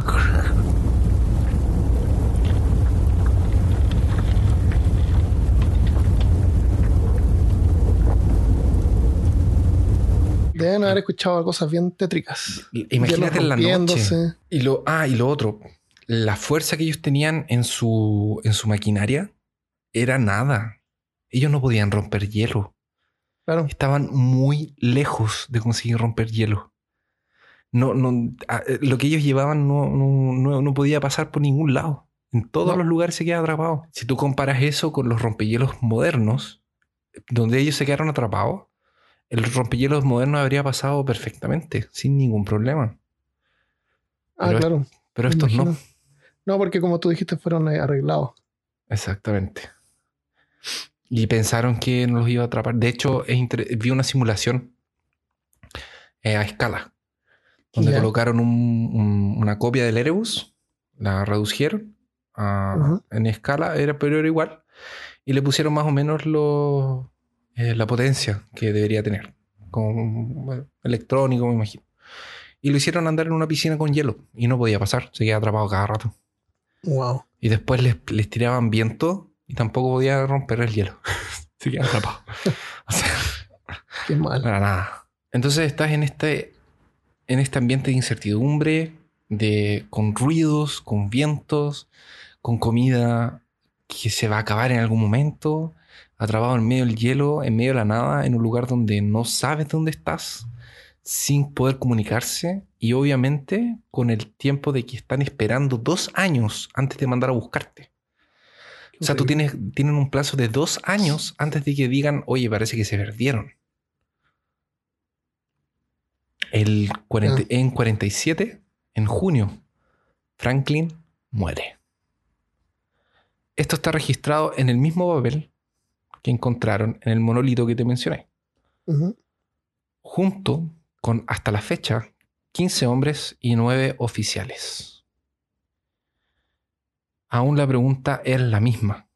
[SPEAKER 1] Deben haber escuchado cosas bien tétricas.
[SPEAKER 2] Imagínate en la noche. Y lo, ah, y lo otro, la fuerza que ellos tenían en su, en su maquinaria era nada. Ellos no podían romper hielo.
[SPEAKER 1] Claro.
[SPEAKER 2] Estaban muy lejos de conseguir romper hielo. No, no, eh, lo que ellos llevaban no, no, no- no podía pasar por ningún lado. En todos los lugares se queda atrapado. Si tú comparas eso con los rompehielos modernos, donde ellos se quedaron atrapados, el rompehielos moderno habría pasado perfectamente, sin ningún problema.
[SPEAKER 1] Ah,
[SPEAKER 2] Pero es-
[SPEAKER 1] claro.
[SPEAKER 2] Pero estos no.
[SPEAKER 1] No, porque como tú dijiste, fueron eh, arreglados.
[SPEAKER 2] Exactamente. Y pensaron que no los iba a atrapar. De hecho, vi una simulación eh, a escala, donde
[SPEAKER 1] Ya.
[SPEAKER 2] colocaron un- un- una copia del Erebus, la redujeron a-
[SPEAKER 1] Ujú.
[SPEAKER 2] en escala, era pero era igual, y le pusieron más o menos lo- eh, la potencia que debería tener, con bueno, electrónico, me imagino. Y lo hicieron andar en una piscina con hielo, y no podía pasar, se quedaba atrapado cada rato.
[SPEAKER 1] Wow.
[SPEAKER 2] Y después les, les tiraban viento y tampoco podía romper el hielo. Se quedaban atrapados. O sea,
[SPEAKER 1] Qué mal.
[SPEAKER 2] para nada. Entonces estás en este, en este ambiente de incertidumbre, de, con ruidos, con vientos, con comida que se va a acabar en algún momento, atrapado en medio del hielo, en medio de la nada, en un lugar donde no sabes dónde estás, sin poder comunicarse y obviamente con el tiempo de que están esperando dos años antes de mandar a buscarte. O sea, tú tienes, tienen un plazo de dos años antes de que digan, oye, parece que se perdieron. El 40
[SPEAKER 1] Ah.
[SPEAKER 2] En 47, en junio, Franklin muere. Esto está registrado en el mismo papel que encontraron en el monolito que te mencioné, junto con hasta la fecha 15 hombres y 9 oficiales. Aún la pregunta es la misma.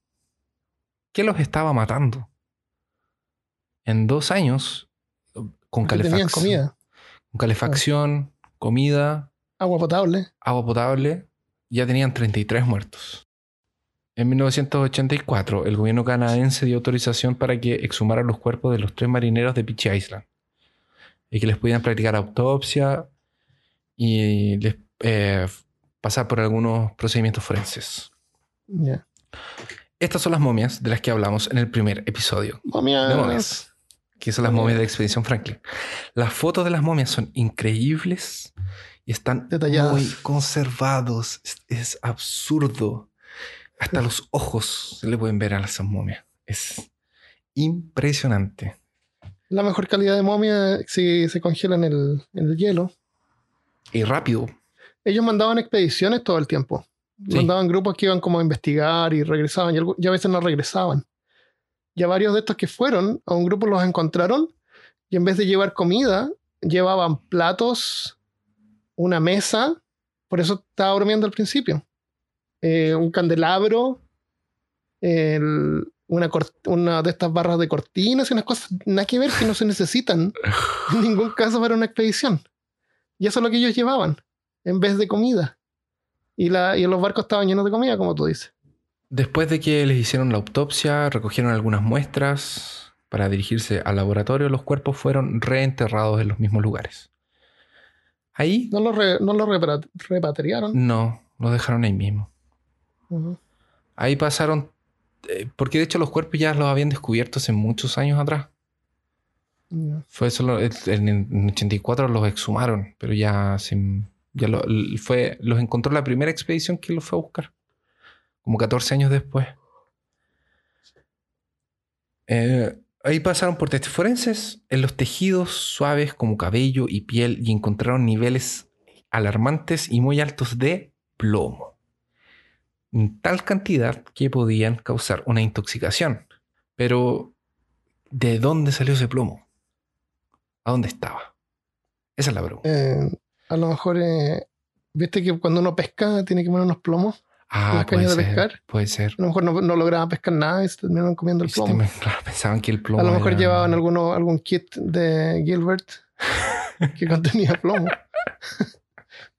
[SPEAKER 2] ¿Qué los estaba matando? En dos años, con calefacción,
[SPEAKER 1] comida,
[SPEAKER 2] con calefacción, comida,
[SPEAKER 1] agua potable.
[SPEAKER 2] agua potable, ya tenían 33 muertos. En 1984, el gobierno canadiense dio autorización para que exhumaran los cuerpos de los tres marineros de Beach Island y que les pudieran practicar autopsia y les, eh, pasar por algunos procedimientos forenses.
[SPEAKER 1] Ya.
[SPEAKER 2] Estas son las momias de las que hablamos en el primer episodio
[SPEAKER 1] Momias.
[SPEAKER 2] de momias, que son las momias de la expedición Franklin. Las fotos de las momias son increíbles y están
[SPEAKER 1] Detalladas.
[SPEAKER 2] muy conservados. Es, es absurdo. Hasta los ojos se le pueden ver a las momias. Es impresionante.
[SPEAKER 1] La mejor calidad de momia si se congela en el, en el hielo.
[SPEAKER 2] Y rápido.
[SPEAKER 1] Ellos mandaban expediciones todo el tiempo.
[SPEAKER 2] Sí.
[SPEAKER 1] Mandaban grupos que iban como a investigar y regresaban. Y a veces no regresaban. Y a varios de estos que fueron, a un grupo los encontraron y en vez de llevar comida, llevaban platos, una mesa. Por eso estaba durmiendo al principio. eh, un candelabro, el- una, una de estas barras de cortinas y unas cosas nada que ver que no se necesitan en ningún caso para una expedición. Y eso es lo que ellos llevaban, en vez de comida. Y, la, y los barcos estaban llenos de comida, como tú dices.
[SPEAKER 2] Después de que les hicieron la autopsia, recogieron algunas muestras para dirigirse al laboratorio, los cuerpos fueron reenterrados en los mismos lugares. Ahí
[SPEAKER 1] No los, re- no repra- repatriaron.
[SPEAKER 2] no, los dejaron ahí mismo. Ahí pasaron, eh, porque de hecho los cuerpos ya los habían descubierto hace muchos años atrás. Fue solo en en 84 los exhumaron, pero ya, se- ya lo- fue, los encontró la primera expedición que los fue a buscar, como 14 años después. Eh, ahí pasaron por testes forenses en los tejidos suaves como cabello y piel y encontraron niveles alarmantes y muy altos de plomo. En tal cantidad que podían causar una intoxicación. Pero, ¿de dónde salió ese plomo? ¿A dónde estaba? Esa es la pregunta.
[SPEAKER 1] Eh, a lo mejor, eh, viste que cuando uno pesca tiene que poner unos plomos.
[SPEAKER 2] Ah, puede
[SPEAKER 1] de
[SPEAKER 2] ser.
[SPEAKER 1] pescar.
[SPEAKER 2] Puede ser.
[SPEAKER 1] A lo mejor no, no lograban pescar nada y se terminaron comiendo el
[SPEAKER 2] Y
[SPEAKER 1] plomo.
[SPEAKER 2] este- claro, pensaban que el plomo.
[SPEAKER 1] A lo mejor
[SPEAKER 2] era-
[SPEAKER 1] llevaban alguno, algún kit de Gilbert que contenía plomo.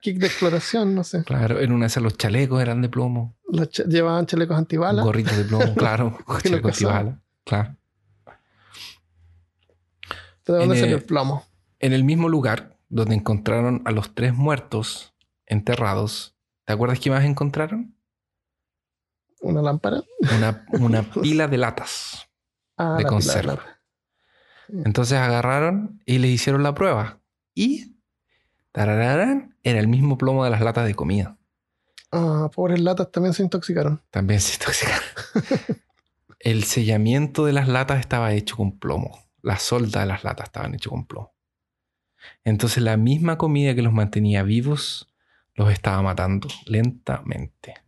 [SPEAKER 1] kit de exploración, no sé.
[SPEAKER 2] Claro, en una de esas los chalecos eran de plomo.
[SPEAKER 1] Los cha- llevaban chalecos antibalas.
[SPEAKER 2] Gorritos de plomo, claro.
[SPEAKER 1] Que lo
[SPEAKER 2] Chaleco
[SPEAKER 1] cazaban.
[SPEAKER 2] antibala, Claro.
[SPEAKER 1] ¿De dónde salió el plomo?
[SPEAKER 2] En el mismo lugar donde encontraron a los tres muertos enterrados, ¿te acuerdas qué más encontraron?
[SPEAKER 1] ¿Una lámpara?
[SPEAKER 2] Una, una pila de latas.
[SPEAKER 1] Ah,
[SPEAKER 2] De
[SPEAKER 1] la
[SPEAKER 2] conserva. Entonces agarraron y le hicieron la prueba. Y tarararán, era el mismo plomo de las latas de comida.
[SPEAKER 1] Ah, pobres latas también se intoxicaron.
[SPEAKER 2] También se intoxicaron. el sellamiento de las latas estaba hecho con plomo. las soldas de las latas estaban hechas con plomo. Entonces la misma comida que los mantenía vivos los estaba matando lentamente.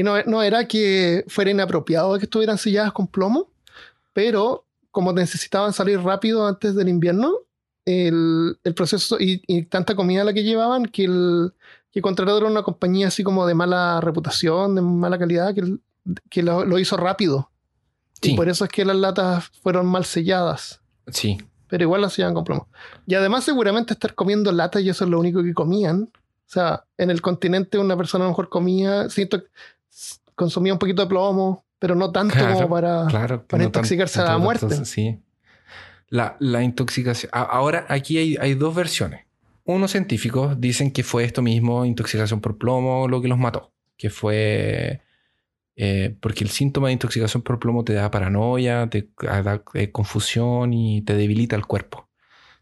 [SPEAKER 1] Y no, no era que fuera inapropiado que estuvieran selladas con plomo, pero como necesitaban salir rápido antes del invierno, el, el proceso y, y, tanta comida la que llevaban que, el, que contrataron una compañía así como de mala reputación, de mala calidad, que, que lo, lo hizo rápido.
[SPEAKER 2] Sí.
[SPEAKER 1] Y por eso es que las latas fueron mal selladas.
[SPEAKER 2] Sí,
[SPEAKER 1] Pero igual las sellaban con plomo. Y además seguramente estar comiendo latas y eso es lo único que comían. O sea, en el continente una persona a lo mejor comía, siento, consumía un poquito de plomo, pero no tanto
[SPEAKER 2] Claro,
[SPEAKER 1] como para,
[SPEAKER 2] claro.
[SPEAKER 1] para
[SPEAKER 2] no tan-
[SPEAKER 1] intoxicarse a la
[SPEAKER 2] tanto-
[SPEAKER 1] muerte.
[SPEAKER 2] sí. La, la intoxicación. Ahora aquí hay, hay dos versiones. Unos científicos dicen que fue esto mismo, intoxicación por plomo, lo que los mató. Que fue eh, porque el síntoma de intoxicación por plomo te da paranoia, te da eh, confusión y te debilita el cuerpo.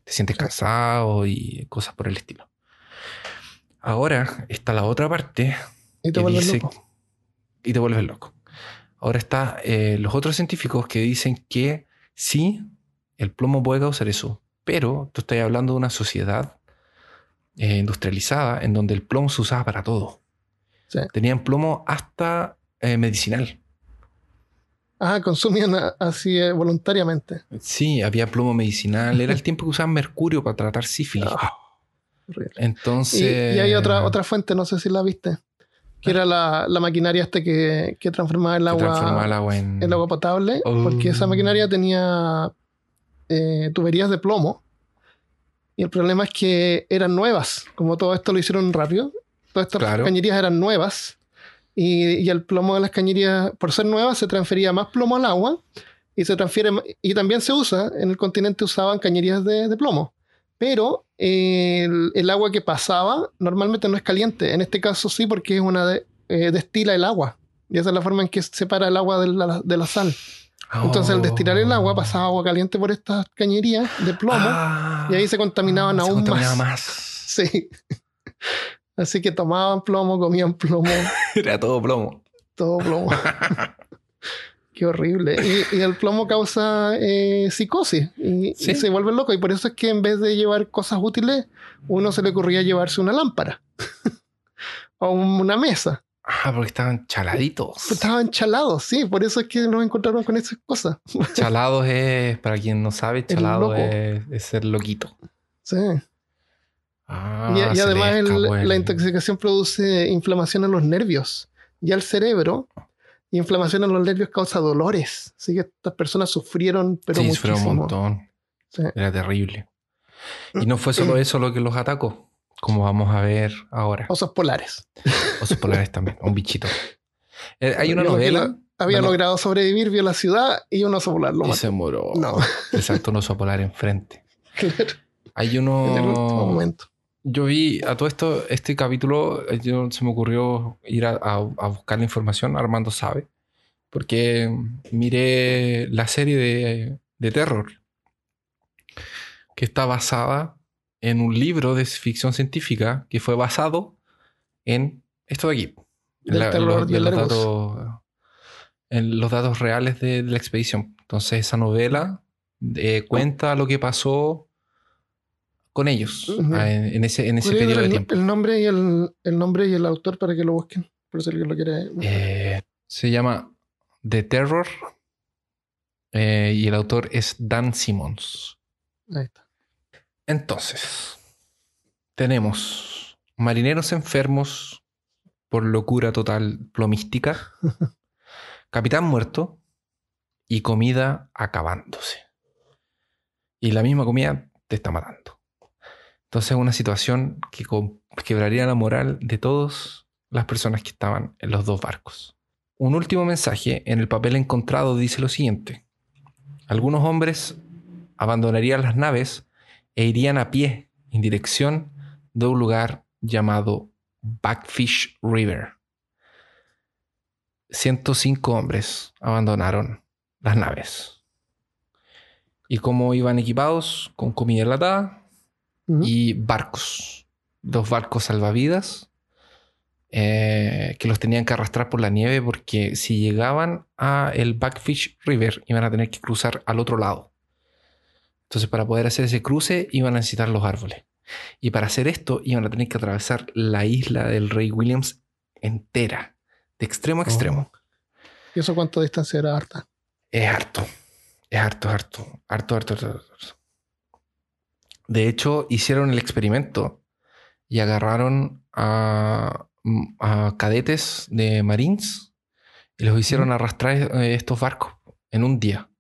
[SPEAKER 2] Te sientes cansado y cosas por el estilo. Ahora está la otra parte
[SPEAKER 1] y te
[SPEAKER 2] que dice-
[SPEAKER 1] loco.
[SPEAKER 2] Y te vuelves loco. Ahora está eh, los otros científicos que dicen que sí, el plomo puede causar eso, pero tú estás hablando de una sociedad eh, industrializada en donde el plomo se usaba para todo.
[SPEAKER 1] Sí.
[SPEAKER 2] Tenían plomo hasta eh, medicinal.
[SPEAKER 1] Ah, consumían así voluntariamente.
[SPEAKER 2] Sí, había plomo medicinal. Era el tiempo que usaban mercurio para tratar sífilis.
[SPEAKER 1] Ah, horrible. Y,
[SPEAKER 2] Entonces.
[SPEAKER 1] y hay otra, otra fuente, no sé si la viste, que era la, la maquinaria esta que, que transformaba el
[SPEAKER 2] que
[SPEAKER 1] agua,
[SPEAKER 2] transformaba el agua en.
[SPEAKER 1] el agua potable,
[SPEAKER 2] Oh.
[SPEAKER 1] porque esa maquinaria tenía eh, tuberías de plomo. Y el problema es que eran nuevas, como todo esto lo hicieron rápido. Todas estas
[SPEAKER 2] Claro.
[SPEAKER 1] cañerías eran nuevas. Y, y el plomo de las cañerías, por ser nuevas, se transfería más plomo al agua. Y se transfiere y también se usa, en el continente usaban cañerías de, de plomo. Pero el, el agua que pasaba normalmente no es caliente. En este caso sí, porque es una de- eh, destila el agua. Y esa es la forma en que se separa el agua de la, de la sal. Entonces, al destilar el agua, pasaba agua caliente por estas cañerías de plomo
[SPEAKER 2] Ah,
[SPEAKER 1] y ahí se contaminaban
[SPEAKER 2] se
[SPEAKER 1] aún
[SPEAKER 2] contaminaba
[SPEAKER 1] más.
[SPEAKER 2] más.
[SPEAKER 1] Sí. Así que tomaban plomo, comían plomo,
[SPEAKER 2] Era todo plomo.
[SPEAKER 1] todo plomo. Qué horrible. Y, y el plomo causa eh, psicosis y, se vuelve loco. Y por eso es que en vez de llevar cosas útiles, uno se le ocurría llevarse una lámpara o un- una mesa.
[SPEAKER 2] Ah, porque estaban chaladitos.
[SPEAKER 1] Estaban chalados, sí. Por eso es que nos encontraron con esas cosas.
[SPEAKER 2] Chalados es, para quien no sabe, chalado es, es ser loquito.
[SPEAKER 1] Sí.
[SPEAKER 2] Ah,
[SPEAKER 1] Y, y además el-
[SPEAKER 2] el-
[SPEAKER 1] la intoxicación produce inflamación en los nervios y al cerebro. Y inflamación en los nervios causa dolores. Así que estas personas sufrieron, pero
[SPEAKER 2] sí,
[SPEAKER 1] muchísimo.
[SPEAKER 2] un montón.
[SPEAKER 1] Sí.
[SPEAKER 2] Era terrible. Y no fue solo eso lo que los atacó, como vamos a ver ahora.
[SPEAKER 1] Osos polares.
[SPEAKER 2] Osos polares también, un bichito. Eh, hay una novela
[SPEAKER 1] la- había
[SPEAKER 2] no-
[SPEAKER 1] logrado sobrevivir, vio la ciudad y un oso polar lo
[SPEAKER 2] y
[SPEAKER 1] mató.
[SPEAKER 2] se murió.
[SPEAKER 1] No,
[SPEAKER 2] saltó un oso polar enfrente.
[SPEAKER 1] claro,
[SPEAKER 2] Hay
[SPEAKER 1] en el último
[SPEAKER 2] uno...
[SPEAKER 1] momento.
[SPEAKER 2] Yo vi a todo esto, este capítulo, eh, yo, se me ocurrió ir a, a- a buscar la información, Armando sabe, porque miré la serie de, de terror que está basada en un libro de ficción científica que fue basado en esto de aquí, en,
[SPEAKER 1] Del
[SPEAKER 2] la-
[SPEAKER 1] terror
[SPEAKER 2] los, datos, en los datos reales de, de la expedición. Entonces esa novela eh, cuenta lo que pasó con ellos ah, en, en ese, en ese
[SPEAKER 1] ¿Podría
[SPEAKER 2] periodo
[SPEAKER 1] dar
[SPEAKER 2] de
[SPEAKER 1] el,
[SPEAKER 2] tiempo.
[SPEAKER 1] el nombre y el, el nombre y el autor para que lo busquen. Por si alguien lo quiere.
[SPEAKER 2] Eh, se llama The Terror eh, y el autor es Dan Simmons.
[SPEAKER 1] Ahí está.
[SPEAKER 2] Entonces, tenemos marineros enfermos por locura total plomística, capitán muerto y comida acabándose. Y la misma comida te está matando. Entonces es una situación que quebraría la moral de todas las personas que estaban en los dos barcos. Un último mensaje en el papel encontrado dice lo siguiente. Algunos hombres abandonarían las naves e irían a pie en dirección de un lugar llamado Backfish River. 105 hombres abandonaron las naves. ¿Y cómo iban equipados? Con comida enlatada Y barcos. Dos barcos salvavidas eh, que los tenían que arrastrar por la nieve porque si llegaban a el Backfish River iban a tener que cruzar al otro lado. Entonces, para poder hacer ese cruce, iban a necesitar los árboles. Y para hacer esto, iban a tener que atravesar la isla del Rey Williams entera, de extremo a extremo.
[SPEAKER 1] ¿Y eso cuánto distancia era harta?
[SPEAKER 2] Es harto. Es harto, harto. Harto, harto, harto, harto. De hecho, hicieron el experimento y agarraron a, a cadetes de Marines y los hicieron arrastrar eh, estos barcos en un día.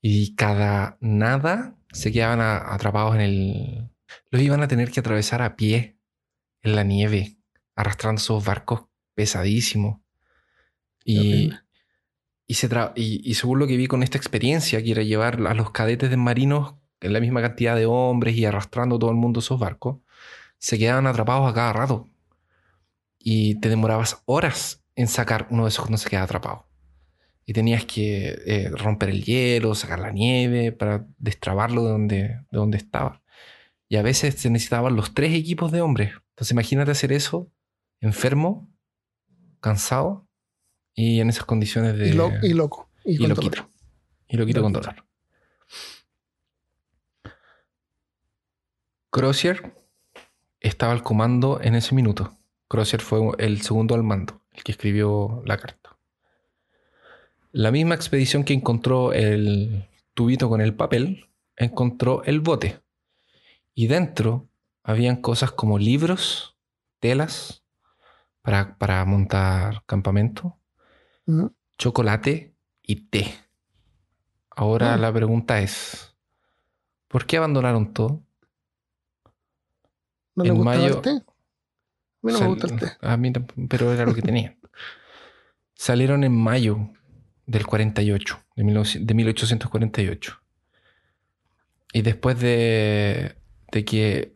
[SPEAKER 2] Y cada nada se quedaban a- atrapados en el... Los iban a tener que atravesar a pie en la nieve, arrastrando esos barcos pesadísimos. Y, y, se tra- y, y según lo que vi con esta experiencia, que era llevar a los cadetes de marinos en la misma cantidad de hombres y arrastrando todo el mundo esos barcos, se quedaban atrapados a cada rato. Y te demorabas horas en sacar uno de esos cuando se quedaba atrapado. Y tenías que eh, romper el hielo, sacar la nieve para destrabarlo de donde, de donde estaba. Y a veces se necesitaban los tres equipos de hombres. Entonces imagínate hacer eso enfermo, cansado y en esas condiciones de...
[SPEAKER 1] Y, lo- y loco. Y,
[SPEAKER 2] y
[SPEAKER 1] con
[SPEAKER 2] lo
[SPEAKER 1] dolor.
[SPEAKER 2] quito. Y lo quito con
[SPEAKER 1] Loquito.
[SPEAKER 2] dolor. Crozier estaba al comando en ese minuto. Crozier fue el segundo al mando, el que escribió la carta. La misma expedición que encontró el tubito con el papel, encontró el bote. Y dentro habían cosas como libros, telas para, para montar campamento, chocolate y té. Ahora
[SPEAKER 1] Ah.
[SPEAKER 2] la pregunta es, ¿por qué abandonaron todo?
[SPEAKER 1] ¿No le
[SPEAKER 2] En
[SPEAKER 1] gustaba
[SPEAKER 2] mayo-
[SPEAKER 1] el té? A mí no
[SPEAKER 2] Sal-
[SPEAKER 1] me gusta el té.
[SPEAKER 2] A mí tamp- pero era lo que tenían. Salieron en mayo del 48, de, 1900 de 1848. Y después de, de que...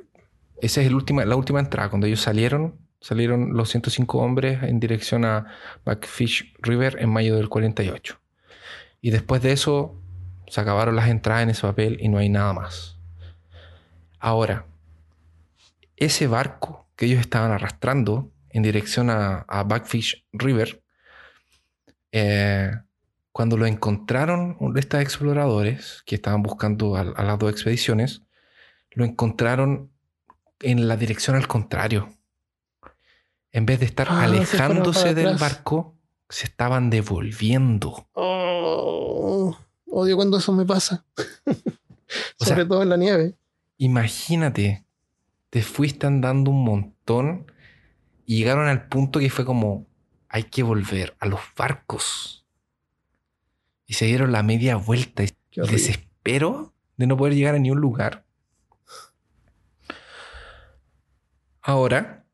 [SPEAKER 2] Esa es el última, la última entrada. Cuando ellos salieron, salieron los 105 hombres en dirección a Backfish River en mayo del 48. Y después de eso, se acabaron las entradas en ese papel y no hay nada más. Ahora, ese barco que ellos estaban arrastrando en dirección a, a Backfish River, eh, cuando lo encontraron estos exploradores que estaban buscando a, a las dos expediciones, lo encontraron en la dirección al contrario. En vez de estar
[SPEAKER 1] Ah,
[SPEAKER 2] alejándose del
[SPEAKER 1] atrás.
[SPEAKER 2] barco, se estaban devolviendo.
[SPEAKER 1] Oh, odio cuando eso me pasa.
[SPEAKER 2] O
[SPEAKER 1] Sobre
[SPEAKER 2] sea,
[SPEAKER 1] todo en la nieve.
[SPEAKER 2] Imagínate, te fuiste andando un montón y llegaron al punto que fue como, hay que volver a los barcos. Y se dieron la media vuelta y desespero de no poder llegar a ningún lugar. Ahora,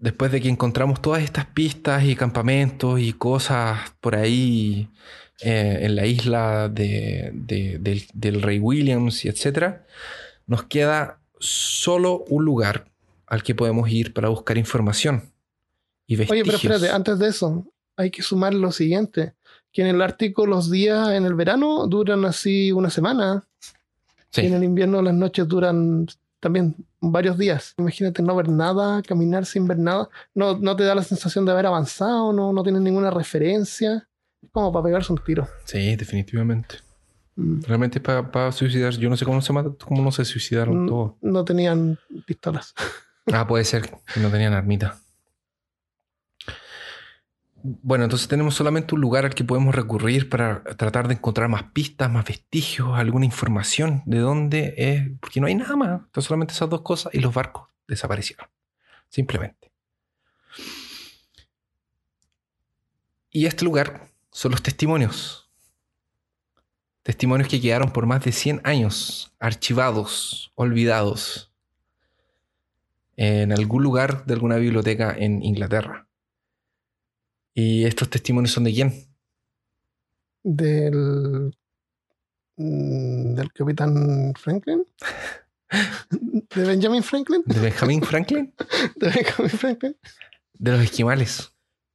[SPEAKER 2] después de que encontramos todas estas pistas y campamentos y cosas por ahí eh, en la isla de- de- del, del Rey Williams y etcétera, nos queda solo un lugar al que podemos ir para buscar información y
[SPEAKER 1] Oye,
[SPEAKER 2] vestigios.
[SPEAKER 1] pero espérate, antes de eso, hay que sumar lo siguiente: que en el Ártico los días en el verano duran así una semana,
[SPEAKER 2] Sí.
[SPEAKER 1] y en el invierno las noches duran también varios días. Imagínate no ver nada, caminar sin ver nada. No, no te da la sensación de haber avanzado, no, no tienes ninguna referencia. Es como para pegarse un tiro.
[SPEAKER 2] Sí, definitivamente.
[SPEAKER 1] Mm.
[SPEAKER 2] Realmente para suicidarse. Yo no sé cómo se mata, cómo no se suicidaron
[SPEAKER 1] Mm,
[SPEAKER 2] todos.
[SPEAKER 1] No tenían pistolas.
[SPEAKER 2] Ah, puede ser que no tenían armita. Bueno, entonces tenemos solamente un lugar al que podemos recurrir para tratar de encontrar más pistas, más vestigios, alguna información de dónde es. Porque no hay nada más. Están solamente esas dos cosas y los barcos desaparecieron. Simplemente. Y este lugar son los testimonios. Testimonios que quedaron por más de 100 años, archivados, olvidados, en algún lugar de alguna biblioteca en Inglaterra. ¿Y estos testimonios son de quién?
[SPEAKER 1] Del. mm, del capitán Franklin. de Benjamin Franklin.
[SPEAKER 2] ¿De Benjamin Franklin?
[SPEAKER 1] De Benjamin Franklin.
[SPEAKER 2] De los esquimales.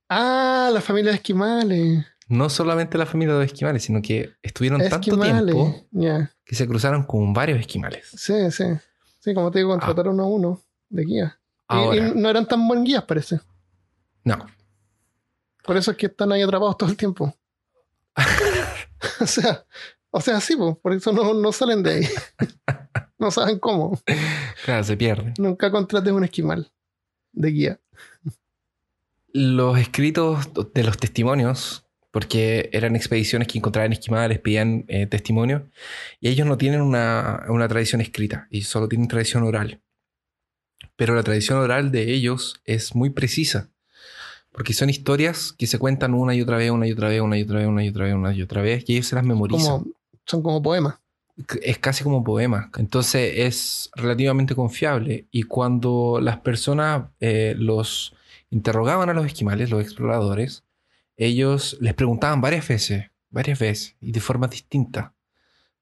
[SPEAKER 1] Ah, la familia de esquimales.
[SPEAKER 2] No solamente la familia de los esquimales, sino que estuvieron tanto
[SPEAKER 1] Esquimales.
[SPEAKER 2] tiempo
[SPEAKER 1] Ya.
[SPEAKER 2] que se cruzaron con varios esquimales.
[SPEAKER 1] Sí, sí. Sí, como te digo, contrataron uno a uno de guía. Y- no eran tan buen guías, parece.
[SPEAKER 2] no.
[SPEAKER 1] Por eso es que están ahí atrapados todo el tiempo. o sea, O sea, sí, po, por eso no, no salen de ahí. no saben cómo.
[SPEAKER 2] Claro, se pierden.
[SPEAKER 1] Nunca contrates un esquimal de guía.
[SPEAKER 2] Los escritos de los testimonios, porque eran expediciones que encontraban esquimales, pedían eh, testimonios, y ellos no tienen una, una tradición escrita, y solo tienen tradición oral. Pero la tradición oral de ellos es muy precisa, porque son historias que se cuentan una y otra vez, una y otra vez, una y otra vez, una y otra vez, una y otra vez, y ellos se las memorizan.
[SPEAKER 1] Como, son como poemas.
[SPEAKER 2] es casi como poema. Entonces es relativamente confiable. Y cuando las personas eh, los interrogaban a los esquimales, los exploradores, ellos les preguntaban varias veces, varias veces, y de forma distinta,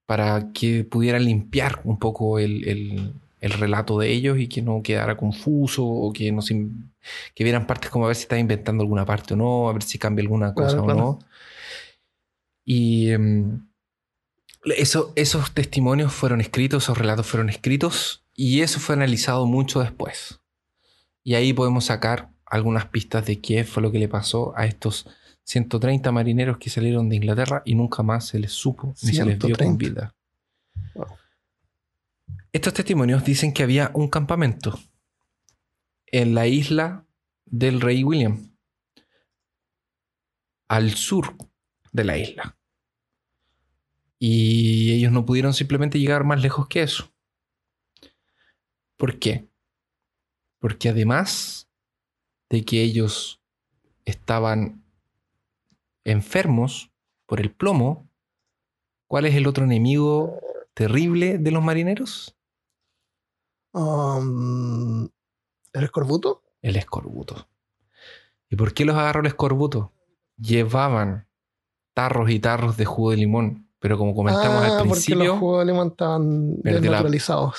[SPEAKER 2] para que pudieran limpiar un poco el, el- el relato de ellos y que no quedara confuso o que no se que vieran partes como a ver si está inventando alguna parte o no, a ver si cambia alguna
[SPEAKER 1] Claro,
[SPEAKER 2] cosa o
[SPEAKER 1] claro.
[SPEAKER 2] no. Y em, eso- esos testimonios fueron escritos, esos relatos fueron escritos y eso fue analizado mucho después. Y ahí podemos sacar algunas pistas de qué fue lo que le pasó a estos 130 marineros que salieron de Inglaterra y nunca más se les supo ni se les vio con
[SPEAKER 1] 130.
[SPEAKER 2] vida.
[SPEAKER 1] Wow.
[SPEAKER 2] Estos testimonios dicen que había un campamento en la isla del rey William, al sur de la isla. Y ellos no pudieron simplemente llegar más lejos que eso. ¿Por qué? Porque además de que ellos estaban enfermos por el plomo, ¿cuál es el otro enemigo terrible de los marineros?
[SPEAKER 1] Um, ¿El escorbuto?
[SPEAKER 2] El escorbuto. ¿Y por qué los agarró el escorbuto? Llevaban tarros y tarros de jugo de limón, pero como comentamos
[SPEAKER 1] ah,
[SPEAKER 2] al
[SPEAKER 1] porque los
[SPEAKER 2] principio,
[SPEAKER 1] jugos de limón estaban
[SPEAKER 2] Perdió la-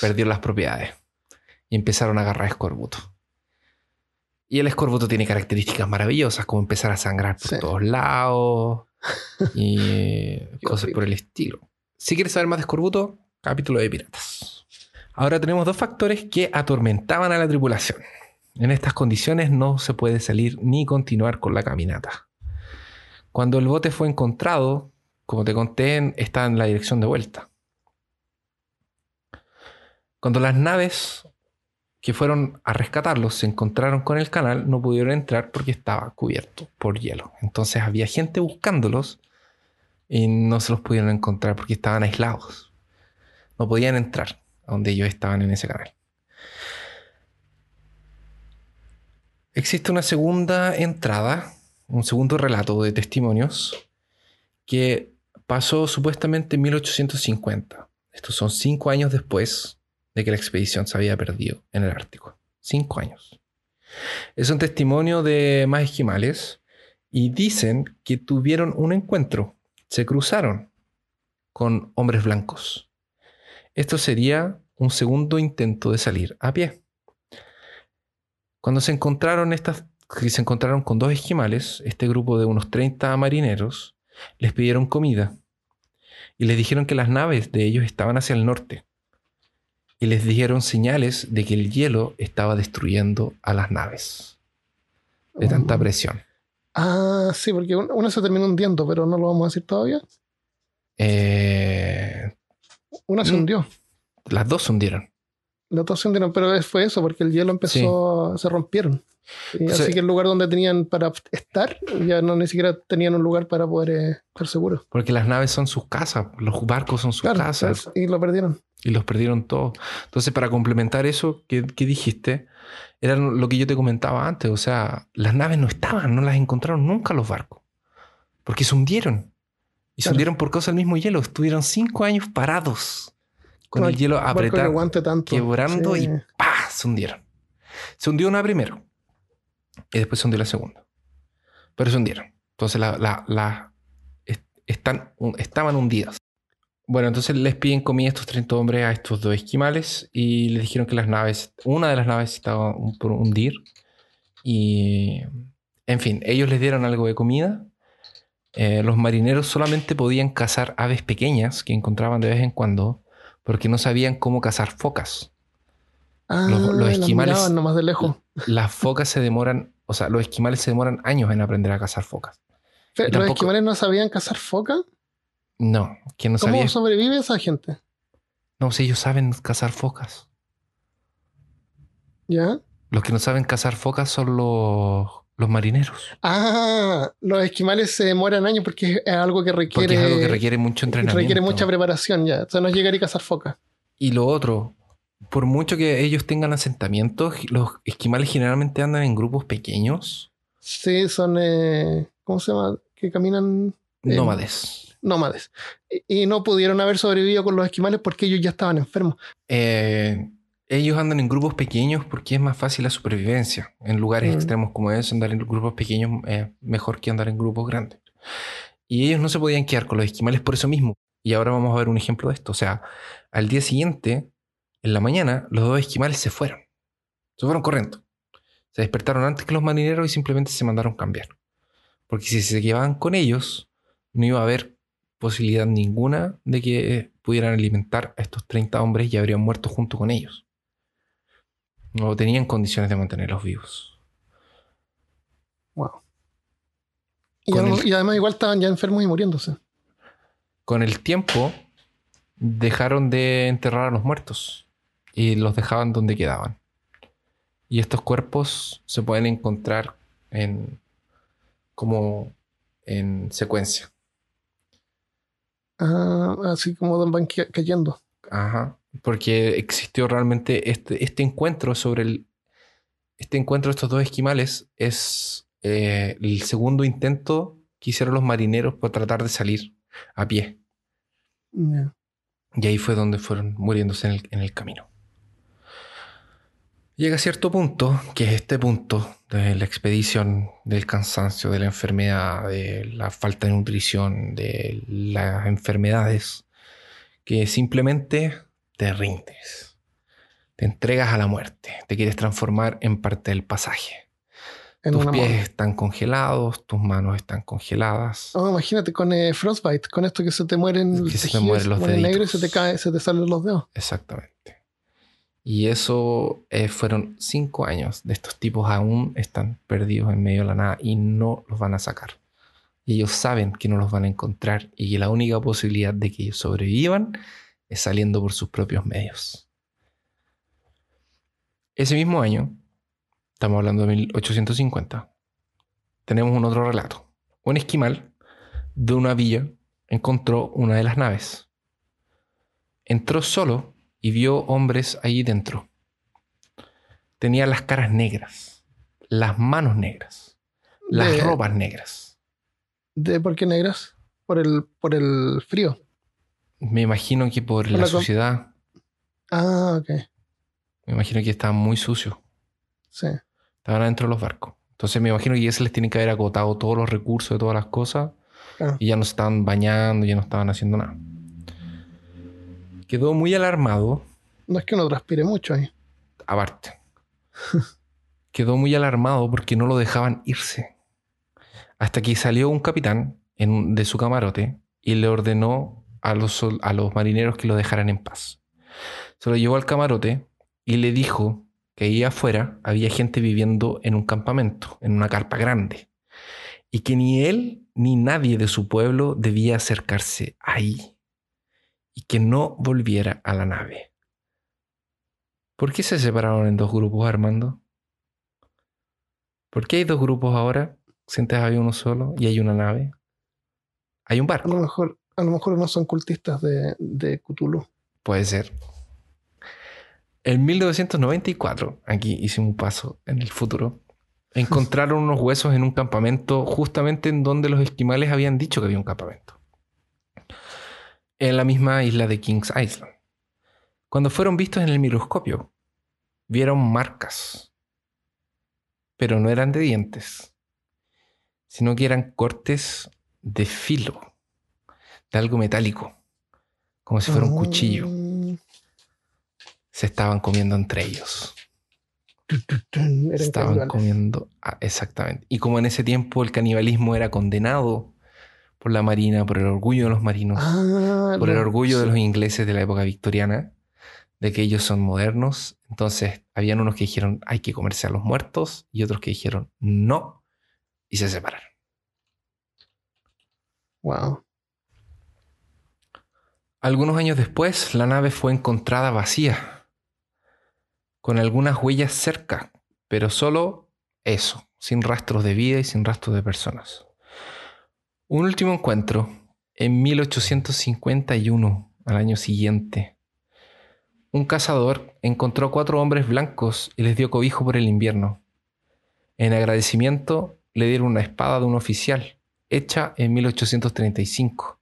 [SPEAKER 2] perdieron las propiedades y empezaron a agarrar escorbuto. Y el escorbuto tiene características maravillosas, como empezar a sangrar por
[SPEAKER 1] Sí.
[SPEAKER 2] todos lados y cosas
[SPEAKER 1] horrible.
[SPEAKER 2] por el estilo. Si quieres saber más de escorbuto, capítulo de piratas. Ahora tenemos dos factores que atormentaban a la tripulación. En estas condiciones no se puede salir ni continuar con la caminata. Cuando el bote fue encontrado, como te conté, está en la dirección de vuelta. Cuando las naves que fueron a rescatarlos se encontraron con el canal, no pudieron entrar porque estaba cubierto por hielo. Entonces había gente buscándolos y no se los pudieron encontrar porque estaban aislados. No podían entrar a donde ellos estaban en ese canal. Existe una segunda entrada, un segundo relato de testimonios que pasó supuestamente en 1850. Estos son cinco años después de que la expedición se había perdido en el Ártico. Cinco años. Es un testimonio de más esquimales y dicen que tuvieron un encuentro, se cruzaron con hombres blancos. Esto sería un segundo intento de salir a pie. Cuando se encontraron estas, se encontraron con dos esquimales, este grupo de unos 30 marineros les pidieron comida y les dijeron que las naves de ellos estaban hacia el norte y les dijeron señales de que el hielo estaba destruyendo a las naves de tanta
[SPEAKER 1] Mm.
[SPEAKER 2] presión.
[SPEAKER 1] Ah, sí, porque un- una se terminó hundiendo, pero no lo vamos a decir todavía.
[SPEAKER 2] Eh,
[SPEAKER 1] Una se
[SPEAKER 2] Mm.
[SPEAKER 1] hundió.
[SPEAKER 2] las dos se hundieron.
[SPEAKER 1] Las dos se hundieron, pero fue eso, porque el hielo empezó, se rompieron. Y así que el lugar donde tenían para estar, ya no ni siquiera tenían un lugar para poder eh, estar seguros.
[SPEAKER 2] Porque las naves son sus casas, los barcos son sus
[SPEAKER 1] Claro,
[SPEAKER 2] casas
[SPEAKER 1] y lo perdieron.
[SPEAKER 2] y los perdieron todos. Entonces, para complementar eso que, que dijiste, era lo que yo te comentaba antes. O sea, las naves no estaban, no las encontraron nunca los barcos. Porque se hundieron. Y se hundieron por causa del mismo hielo. Estuvieron cinco años parados con
[SPEAKER 1] No
[SPEAKER 2] el hielo apretado,
[SPEAKER 1] tanto.
[SPEAKER 2] quebrando
[SPEAKER 1] Sí.
[SPEAKER 2] y ¡pah! se hundieron. Se hundió una primero y después se hundió la segunda. Pero se hundieron. Entonces la, la- la- est- están, estaban hundidas. Bueno, entonces les piden comida a estos 30 hombres, a estos dos esquimales, y les dijeron que las naves, una de las naves estaba por hundir. Y, en fin, ellos les dieron algo de comida. Eh, los marineros solamente podían cazar aves pequeñas que encontraban de vez en cuando, porque no sabían cómo cazar focas.
[SPEAKER 1] Ah,
[SPEAKER 2] los- esquimales-
[SPEAKER 1] miraban nomás de lejos.
[SPEAKER 2] Las focas se demoran, o sea, los esquimales se demoran años en aprender a cazar focas. Y
[SPEAKER 1] ¿Los esquimales no sabían cazar foca?
[SPEAKER 2] No, que no
[SPEAKER 1] ¿Cómo
[SPEAKER 2] sabía.
[SPEAKER 1] sobrevive esa gente?
[SPEAKER 2] No, si ellos saben cazar focas.
[SPEAKER 1] ¿Ya?
[SPEAKER 2] Los que no saben cazar focas son los, los marineros.
[SPEAKER 1] Ah, los esquimales se demoran años porque es algo que requiere,
[SPEAKER 2] Porque es algo que requiere mucho entrenamiento.
[SPEAKER 1] requiere mucha preparación ya. O sea, no es llegar y cazar focas.
[SPEAKER 2] Y lo otro, por mucho que ellos tengan asentamientos, los esquimales generalmente andan en grupos pequeños,
[SPEAKER 1] Sí, son, eh, ¿cómo se llama? Que caminan Eh,
[SPEAKER 2] nómades.
[SPEAKER 1] nómades. Y, y no pudieron haber sobrevivido con los esquimales porque ellos ya estaban enfermos.
[SPEAKER 2] Eh, ellos andan en grupos pequeños porque es más fácil la supervivencia. En lugares
[SPEAKER 1] Mm.
[SPEAKER 2] extremos como eso, andar en grupos pequeños es mejor que andar en grupos grandes. Y ellos no se podían quedar con los esquimales por eso mismo. Y ahora vamos a ver un ejemplo de esto. O sea, al día siguiente, en la mañana, los dos esquimales se fueron. Se fueron corriendo. Se despertaron antes que los marineros y simplemente se mandaron cambiar. Porque si se quedaban con ellos, no iba a haber posibilidad ninguna de que pudieran alimentar a estos 30 hombres y habrían muerto junto con ellos. No tenían condiciones de mantenerlos vivos.
[SPEAKER 1] Wow. Y, además-
[SPEAKER 2] el-
[SPEAKER 1] y además igual estaban ya enfermos y muriéndose.
[SPEAKER 2] Con el tiempo, dejaron de enterrar a los muertos y los dejaban donde quedaban. Y estos cuerpos se pueden encontrar en como en secuencia.
[SPEAKER 1] Ah, así como van ca- cayendo.
[SPEAKER 2] Ajá. Porque existió realmente este, este encuentro sobre el. Este encuentro de estos dos esquimales es eh, el segundo intento que hicieron los marineros por tratar de salir a pie. Y ahí fue donde fueron muriéndose en el, en el camino. Llega cierto punto, que es este punto de la expedición, del cansancio, de la enfermedad, de la falta de nutrición, de las enfermedades, que simplemente te rindes. Te entregas a la muerte. Te quieres transformar en parte del pasaje.
[SPEAKER 1] En
[SPEAKER 2] tus pies están congelados, tus manos están congeladas.
[SPEAKER 1] Oh, imagínate con eh, frostbite, con esto que se te mueren
[SPEAKER 2] Que
[SPEAKER 1] los
[SPEAKER 2] se te mueren los
[SPEAKER 1] pone negro y se te cae, se te salen los dedos.
[SPEAKER 2] Exactamente. Y eso eh, fueron cinco años de estos tipos aún están perdidos en medio de la nada y no los van a sacar. Y ellos saben que no los van a encontrar y que la única posibilidad de que ellos sobrevivan es saliendo por sus propios medios. Ese mismo año, estamos hablando de 1850, tenemos un otro relato. Un esquimal de una villa encontró una de las naves. Entró solo y vio hombres allí dentro. Tenían las caras negras, las manos negras, las
[SPEAKER 1] De-
[SPEAKER 2] ropas negras.
[SPEAKER 1] ¿De por qué negras? Por el, por el frío.
[SPEAKER 2] Me imagino que por la suciedad,
[SPEAKER 1] Ah, ok.
[SPEAKER 2] me imagino que estaban muy sucios.
[SPEAKER 1] Sí.
[SPEAKER 2] Estaban adentro de los barcos. Entonces me imagino que ya se les tiene que haber agotado todos los recursos de todas las cosas
[SPEAKER 1] Claro.
[SPEAKER 2] y ya no se estaban bañando, ya no estaban haciendo nada. Quedó muy alarmado
[SPEAKER 1] No es que uno transpire mucho ahí.
[SPEAKER 2] aparte. Quedó muy alarmado porque no lo dejaban irse. Hasta que salió un capitán en de su camarote y le ordenó a los, a los marineros que lo dejaran en paz. Se lo llevó al camarote y le dijo que ahí afuera había gente viviendo en un campamento, en una carpa grande, y que ni él ni nadie de su pueblo debía acercarse ahí, y que no volviera a la nave. ¿Por qué se separaron en dos grupos, Armando? ¿Por qué hay dos grupos ahora? Si antes había uno solo y hay una nave. Hay un
[SPEAKER 1] A lo
[SPEAKER 2] barco.
[SPEAKER 1] mejor, a lo mejor no son cultistas de, de Cthulhu.
[SPEAKER 2] Puede ser. En 1994, aquí hicimos un paso en el futuro, encontraron unos huesos en un campamento justamente en donde los esquimales habían dicho que había un campamento. En la misma isla de Kings Island. Cuando fueron vistos en el microscopio, vieron marcas, pero no eran de dientes, sino que eran cortes de filo, de algo metálico, como si fuera un cuchillo. Se estaban comiendo entre ellos. Estaban comiendo. ah, exactamente. Y como en ese tiempo el canibalismo era condenado por la marina, por el orgullo de los marinos,
[SPEAKER 1] Ah,
[SPEAKER 2] por el
[SPEAKER 1] lo-
[SPEAKER 2] orgullo de los ingleses de la época victoriana, de que ellos son modernos. Entonces, habían unos que dijeron hay que comerse a los muertos y otros que dijeron no y se separaron.
[SPEAKER 1] Wow.
[SPEAKER 2] Algunos años después, la nave fue encontrada vacía, con algunas huellas cerca, pero solo eso, sin rastros de vida y sin rastros de personas. Un último encuentro en 1851, al año siguiente. Un cazador encontró cuatro hombres blancos y les dio cobijo por el invierno. En agradecimiento le dieron una espada de un oficial, hecha en 1835.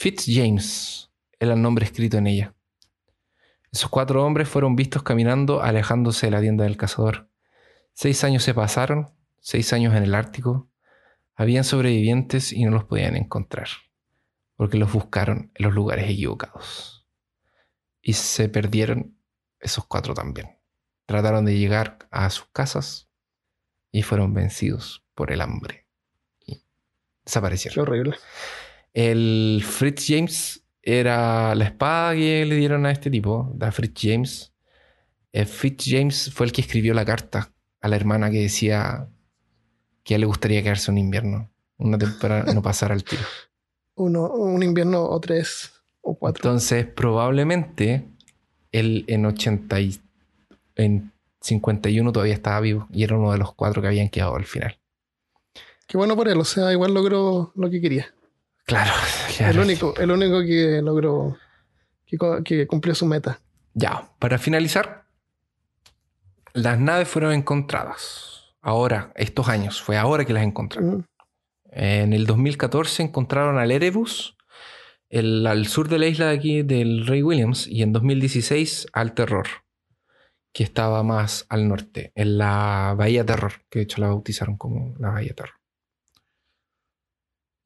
[SPEAKER 2] Fitzjames era el nombre escrito en ella. Esos cuatro hombres fueron vistos caminando alejándose de la tienda del cazador. Seis años se pasaron, seis años en el Ártico. Habían sobrevivientes y no los podían encontrar, porque los buscaron en los lugares equivocados. Y se perdieron esos cuatro también. Trataron de llegar a sus casas y fueron vencidos por el hambre. Y desaparecieron.
[SPEAKER 1] Qué horrible.
[SPEAKER 2] El Fritz James era la espada que le dieron a este tipo, a Fritz James. El Fritz James fue el que escribió la carta a la hermana que decía que a él le gustaría quedarse un invierno, una temporada, no pasar al tiro.
[SPEAKER 1] Uno, un invierno o tres o cuatro.
[SPEAKER 2] Entonces, probablemente él en 80 y, en 51 todavía estaba vivo y era uno de los cuatro que habían quedado al final.
[SPEAKER 1] Qué bueno por él, o sea, igual logró lo que quería.
[SPEAKER 2] Claro,
[SPEAKER 1] El único, el único que logró, que, cumplió su meta.
[SPEAKER 2] Ya, para finalizar, las naves fueron encontradas. Ahora, estos años, fue ahora que las encontraron.
[SPEAKER 1] Mm.
[SPEAKER 2] En el 2014 encontraron al Erebus el- al sur de la isla de aquí del Rey Williams y en 2016 al Terror, que estaba más al norte, en la Bahía Terror, que de hecho la bautizaron como la Bahía Terror.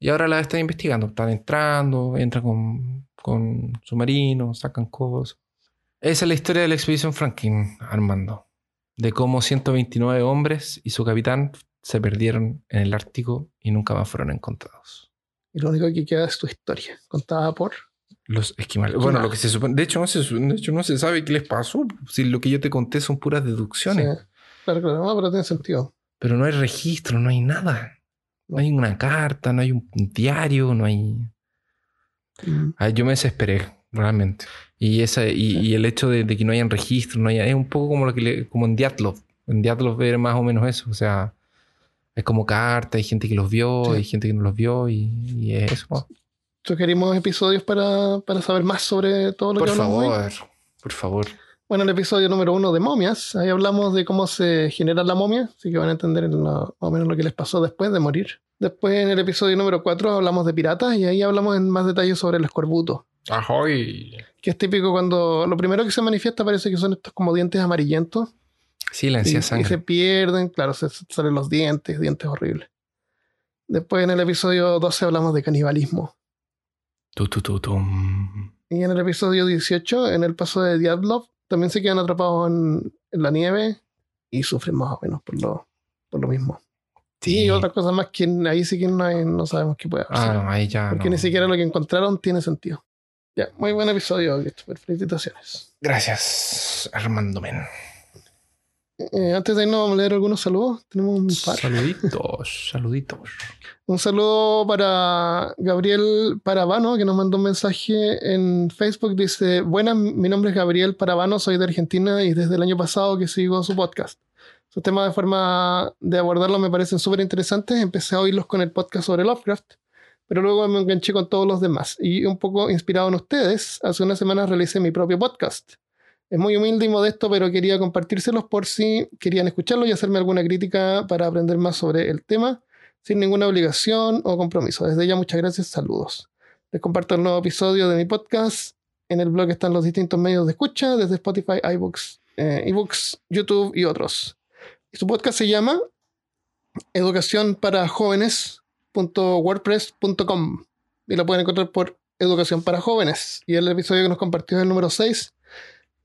[SPEAKER 2] Y ahora la están investigando, están entrando, entran con, con submarinos, sacan cosas. Esa es la historia de la expedición Franklin, Armando, de cómo 129 hombres y su capitán se perdieron en el Ártico y nunca más fueron encontrados.
[SPEAKER 1] Y lo único que queda es tu historia, contada por.
[SPEAKER 2] Los esquimales. Bueno, lo que se supone. De hecho, no se, de hecho, no se sabe qué les pasó. Si lo que yo te conté son puras deducciones.
[SPEAKER 1] Sí. Claro, claro, no, pero tiene sentido.
[SPEAKER 2] Pero no hay registro, no hay nada. No hay una carta, no hay un diario, no hay.
[SPEAKER 1] Mm.
[SPEAKER 2] Ah, yo me desesperé, realmente. Y, esa, y, y el hecho de, de que no hayan registro, no haya, es un poco como lo que le- como en Diatlov. En Diatlov era más o menos eso. O sea, es como carta, hay gente que los vio,
[SPEAKER 1] Sí.
[SPEAKER 2] hay gente que no los vio, y, y es eso.
[SPEAKER 1] Sugerimos episodios para, para saber más sobre todo lo
[SPEAKER 2] Por
[SPEAKER 1] que hoy.
[SPEAKER 2] favor, por favor.
[SPEAKER 1] Bueno, el episodio número uno de momias, ahí hablamos de cómo se genera la momia, así que van a entender lo- más o menos lo que les pasó después de morir. Después en el episodio número cuatro hablamos de piratas y ahí hablamos en más detalles sobre el escorbuto,
[SPEAKER 2] Ahoy.
[SPEAKER 1] que es típico cuando lo primero que se manifiesta parece que son estos como dientes amarillentos
[SPEAKER 2] Sí, la
[SPEAKER 1] y,
[SPEAKER 2] sangre.
[SPEAKER 1] se pierden, claro, se salen los dientes, dientes horribles. Después en el episodio 12 hablamos de canibalismo.
[SPEAKER 2] Tu, tu, tu.
[SPEAKER 1] Y en el episodio 18, en el paso de Diablov, también se quedan atrapados en, en la nieve y sufren más o menos por lo, por lo mismo.
[SPEAKER 2] Sí.
[SPEAKER 1] Y otra cosa más que ahí sí que no, hay- no sabemos qué puede
[SPEAKER 2] Ah,
[SPEAKER 1] hacer.
[SPEAKER 2] no, ahí ya.
[SPEAKER 1] porque
[SPEAKER 2] no.
[SPEAKER 1] ni siquiera lo que encontraron tiene sentido. Ya, muy buen episodio, Christopher. Felicitaciones.
[SPEAKER 2] Gracias, Armando Men.
[SPEAKER 1] Eh, antes de irnos, vamos a leer algunos saludos. Tenemos un par.
[SPEAKER 2] Saluditos, saluditos.
[SPEAKER 1] Un saludo para Gabriel Paravano, que nos mandó un mensaje en Facebook. Dice, buenas, mi nombre es Gabriel Paravano, soy de Argentina y desde el año pasado que sigo su podcast. Sus temas de forma de abordarlo me parecen súper interesantes. Empecé a oírlos con el podcast sobre Lovecraft, pero luego me enganché con todos los demás. Y un poco inspirado en ustedes, hace unas semanas realicé mi propio podcast. Es muy humilde y modesto, pero quería compartírselos por si querían escucharlo y hacerme alguna crítica para aprender más sobre el tema sin ninguna obligación o compromiso. Desde ya, muchas gracias, saludos. Les comparto el nuevo episodio de mi podcast. En el blog están los distintos medios de escucha, desde Spotify, iBooks, eh, YouTube y otros. Y su podcast se llama Educación para y lo pueden encontrar por Educación para Jóvenes. Y el episodio que nos compartió es el número 6.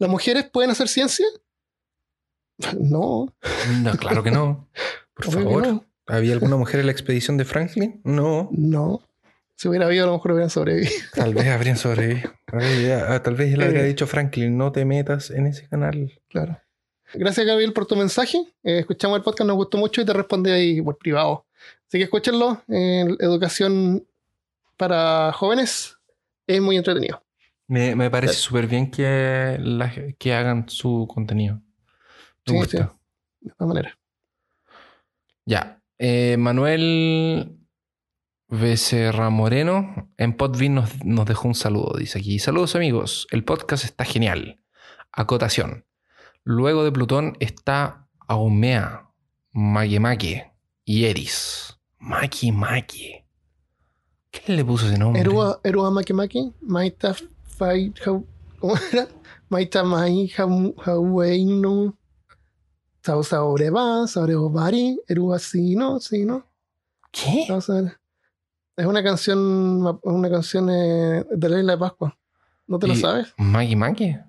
[SPEAKER 1] ¿Las mujeres pueden hacer ciencia? No,
[SPEAKER 2] No, claro que no. Por
[SPEAKER 1] obvio
[SPEAKER 2] favor.
[SPEAKER 1] no.
[SPEAKER 2] ¿Había alguna mujer en la expedición de Franklin? No.
[SPEAKER 1] No. Si hubiera habido, a lo mejor hubieran sobrevivido.
[SPEAKER 2] Tal vez habrían sobrevivido. Tal vez, ya- tal vez él habría
[SPEAKER 1] Eh.
[SPEAKER 2] dicho Franklin, no te metas en ese canal.
[SPEAKER 1] Claro. Gracias, Gabriel, por tu mensaje. Eh, escuchamos el podcast, nos gustó mucho y te respondí ahí por privado. Así que escúchenlo en Educación para Jóvenes Es muy entretenido.
[SPEAKER 2] Me, me parece súper bien que, la- que hagan su contenido. Me
[SPEAKER 1] Sí,
[SPEAKER 2] gusta.
[SPEAKER 1] sí. De todas maneras.
[SPEAKER 2] Ya. Eh, Manuel Becerra Moreno en Podbean nos, nos dejó un saludo. Dice aquí: Saludos amigos. El podcast está genial. Acotación. Luego de Plutón está Aumea, Makemake y Eris. Makemake. ¿Quién le puso ese nombre?
[SPEAKER 1] Erua, Erua Makemaki, Maita Hau- ¿cómo era? Maita Mai Hau- Haueino, Sao Saureba, Saurebari, Erua Sino, Sino.
[SPEAKER 2] ¿Qué?
[SPEAKER 1] Vamos a ver. Es una canción, una canción eh, de la isla de Pascua. ¿No te lo sabes?
[SPEAKER 2] Makemake.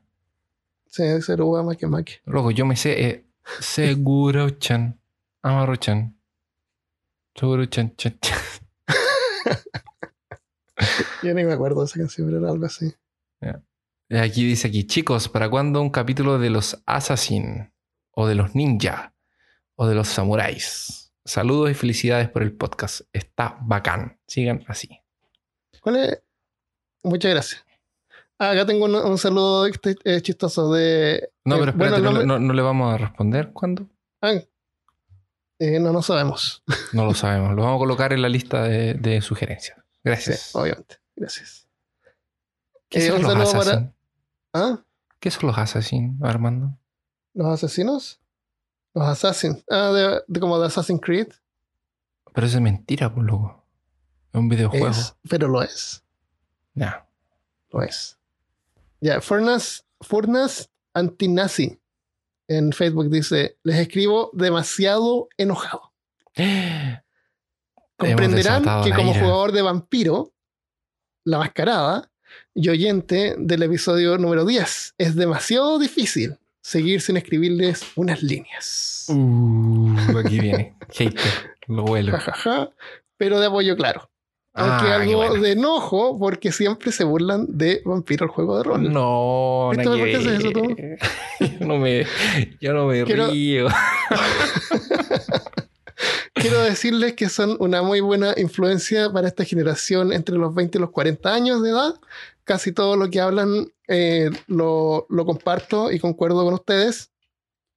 [SPEAKER 1] Sí, es Erua Makemaki.
[SPEAKER 2] Loco, yo me sé eh, Seguro-chan, Amaro-chan, Seguro-chan, chan, chan.
[SPEAKER 1] Yo ni me acuerdo de esa canción, pero era algo así.
[SPEAKER 2] Aquí dice aquí, chicos, ¿para cuándo un capítulo de los Assassin? O de los ninja? O de los samuráis? Saludos y felicidades por el podcast. Está bacán. Sigan así.
[SPEAKER 1] ¿Cuál es? Muchas gracias. Ah, acá tengo un, un saludo este, eh, chistoso de.
[SPEAKER 2] No,
[SPEAKER 1] eh,
[SPEAKER 2] pero
[SPEAKER 1] bueno,
[SPEAKER 2] espérate,
[SPEAKER 1] el
[SPEAKER 2] no, no- no le vamos a responder cuándo.
[SPEAKER 1] Ah, eh, no, no sabemos.
[SPEAKER 2] No lo sabemos. Lo vamos a colocar en la lista de, de sugerencias.
[SPEAKER 1] Sí,
[SPEAKER 2] Gracias.
[SPEAKER 1] obviamente. Gracias.
[SPEAKER 2] ¿Qué son
[SPEAKER 1] un
[SPEAKER 2] los
[SPEAKER 1] saludo para-? ¿Ah?
[SPEAKER 2] ¿Qué son los Assassin, Armando?
[SPEAKER 1] ¿Los asesinos? Los assassins. Ah, de, de como de Assassin's Creed.
[SPEAKER 2] Pero eso es mentira, pues, loco. Es un videojuego.
[SPEAKER 1] Es, pero lo es.
[SPEAKER 2] Ya.
[SPEAKER 1] Lo es. Ya, Furnas, Furnas Antinazi en Facebook dice: Les escribo demasiado enojado. Comprenderán que como
[SPEAKER 2] ira.
[SPEAKER 1] jugador de vampiro, la mascarada y oyente del episodio número 10, es demasiado difícil seguir sin escribirles unas líneas.
[SPEAKER 2] Uh, aquí viene. Hater. Lo vuelo.
[SPEAKER 1] Pero de apoyo claro. Aunque
[SPEAKER 2] Ah,
[SPEAKER 1] algo
[SPEAKER 2] bueno.
[SPEAKER 1] de enojo porque siempre se burlan de Vampiro el juego de rol.
[SPEAKER 2] No,
[SPEAKER 1] ¿Viste
[SPEAKER 2] nada
[SPEAKER 1] por
[SPEAKER 2] que
[SPEAKER 1] qué haces eso tú?
[SPEAKER 2] Yo no me, yo no me
[SPEAKER 1] Quiero-
[SPEAKER 2] río.
[SPEAKER 1] Quiero decirles que son una muy buena influencia para esta generación entre los 20 y los 40 años de edad. Casi todo lo que hablan eh, lo, lo comparto y concuerdo con ustedes.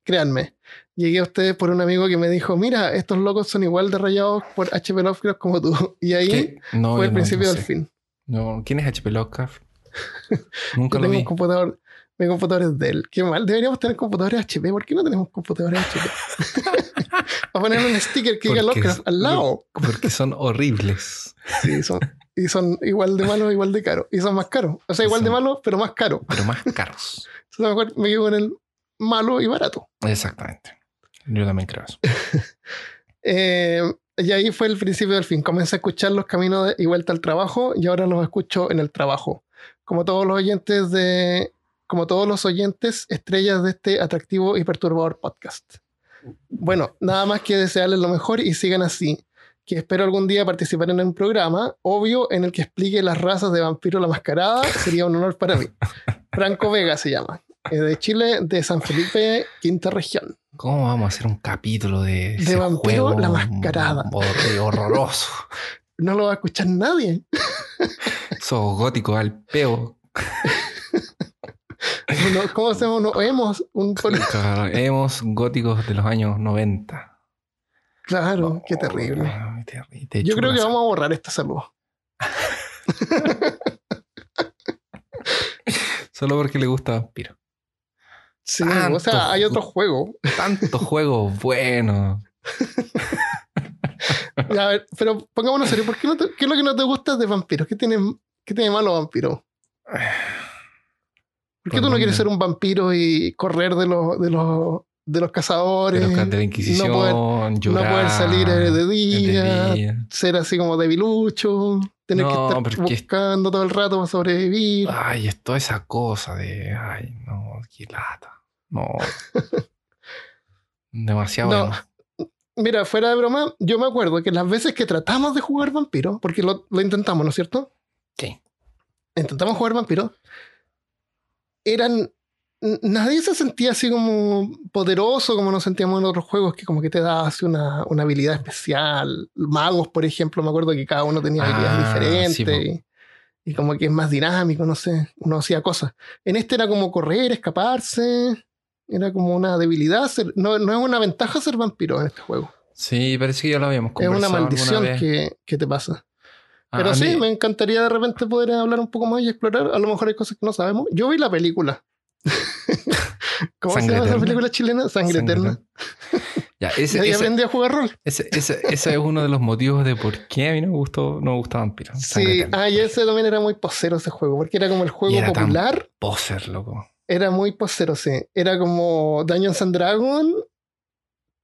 [SPEAKER 1] Créanme, llegué a ustedes por un amigo que me dijo, mira, estos locos son igual de rayados por HP Lovecraft como tú. Y ahí fue el
[SPEAKER 2] no-
[SPEAKER 1] principio
[SPEAKER 2] no
[SPEAKER 1] del fin.
[SPEAKER 2] No, ¿quién es HP Lovecraft? Nunca
[SPEAKER 1] Yo
[SPEAKER 2] lo
[SPEAKER 1] tengo
[SPEAKER 2] vi.
[SPEAKER 1] un computador, mi computador es Dell. Qué mal, deberíamos tener computadores HP. ¿Por qué no tenemos computadores HP? a poner un sticker que diga Lovecraft al lado.
[SPEAKER 2] Porque son horribles.
[SPEAKER 1] Sí, son, y son igual de malos, igual de caros. Y son más caros. O sea, igual de malos, pero más caros.
[SPEAKER 2] Pero más caros.
[SPEAKER 1] Entonces mejor me quedo con el malo y barato.
[SPEAKER 2] Exactamente. Yo también creo eso.
[SPEAKER 1] Eh, y ahí fue el principio del fin. Comencé a escuchar los caminos de y vuelta al trabajo y ahora los escucho en el trabajo. Como todos los oyentes de, como todos los oyentes, estrellas de este atractivo y perturbador podcast. Bueno, nada más que desearles lo mejor y sigan así. Que espero algún día participar en un programa, obvio, en el que explique las razas de vampiro la mascarada. Sería un honor para mí. Franco Vega se llama. eh, De Chile, de San Felipe, quinta región.
[SPEAKER 2] ¿Cómo vamos a hacer un capítulo de,
[SPEAKER 1] De Vampiro
[SPEAKER 2] juego
[SPEAKER 1] la Mascarada.
[SPEAKER 2] hor- horroroso.
[SPEAKER 1] No lo va a escuchar nadie.
[SPEAKER 2] Sos gótico al peo.
[SPEAKER 1] Uno- ¿Cómo hacemos? No, hemos un
[SPEAKER 2] Hemos góticos de los años 90.
[SPEAKER 1] Claro, qué terrible.
[SPEAKER 2] Te
[SPEAKER 1] Yo creo que vamos a borrar esta salud.
[SPEAKER 2] Solo porque le gusta Vampiro.
[SPEAKER 1] Sí,
[SPEAKER 2] Tanto
[SPEAKER 1] o sea, hay otro juego.
[SPEAKER 2] Tantos juegos buenos.
[SPEAKER 1] A ver, pero pongámonos serio, ¿por qué, no te- ¿qué es lo que no te gusta de vampiros? ¿Qué tiene, qué tiene malo vampiro? ¿Por qué tú no quieres ser un vampiro y correr de los, de los, de los
[SPEAKER 2] De,
[SPEAKER 1] cazadores?
[SPEAKER 2] los de la Inquisición,
[SPEAKER 1] no poder,
[SPEAKER 2] llorar,
[SPEAKER 1] no poder salir eh, de
[SPEAKER 2] de
[SPEAKER 1] día, ser así como debilucho, tener
[SPEAKER 2] No,
[SPEAKER 1] que estar buscando todo el rato para sobrevivir.
[SPEAKER 2] Ay, es toda esa cosa de. Ay, no, qué lata. No. Demasiado.
[SPEAKER 1] No. Mira, fuera de broma, yo me acuerdo que las veces que tratamos de jugar vampiro, porque lo, lo intentamos, ¿no es cierto?
[SPEAKER 2] Sí.
[SPEAKER 1] Intentamos jugar vampiro, eran. Nadie se sentía así como poderoso como nos sentíamos en otros juegos, que como que te da así una, una habilidad especial. Magos, por ejemplo, me acuerdo que cada uno tenía
[SPEAKER 2] Ah,
[SPEAKER 1] habilidades
[SPEAKER 2] sí,
[SPEAKER 1] diferentes. Y como que es más dinámico, no sé, uno hacía cosas. En este era como correr, escaparse, era como una debilidad. ser- no, no es una ventaja ser vampiro en este juego.
[SPEAKER 2] Sí, parece que ya lo habíamos
[SPEAKER 1] Es
[SPEAKER 2] conversado.
[SPEAKER 1] una
[SPEAKER 2] alguna
[SPEAKER 1] maldición
[SPEAKER 2] vez.
[SPEAKER 1] que, que te pasa.
[SPEAKER 2] Ah,
[SPEAKER 1] Pero
[SPEAKER 2] a
[SPEAKER 1] sí,
[SPEAKER 2] mí-
[SPEAKER 1] me encantaría de repente poder hablar un poco más y explorar. A lo mejor hay cosas que no sabemos. Yo vi la película. ¿Cómo
[SPEAKER 2] Sangre
[SPEAKER 1] se llama esa película chilena? Sangre,
[SPEAKER 2] Sangre
[SPEAKER 1] Eterna.
[SPEAKER 2] Ya, ese,
[SPEAKER 1] ahí
[SPEAKER 2] ese-
[SPEAKER 1] aprendí a jugar rol.
[SPEAKER 2] ese- ese- ese es uno de los motivos de por qué a mí no me gustó, no me gusta Vampiro.
[SPEAKER 1] Sí,
[SPEAKER 2] Eterna.
[SPEAKER 1] ah, y ese también era muy posero ese juego, porque era como el juego
[SPEAKER 2] Y era tan-
[SPEAKER 1] popular.
[SPEAKER 2] Poser, loco.
[SPEAKER 1] Era muy posero, sí. Era como Dungeons and Dragons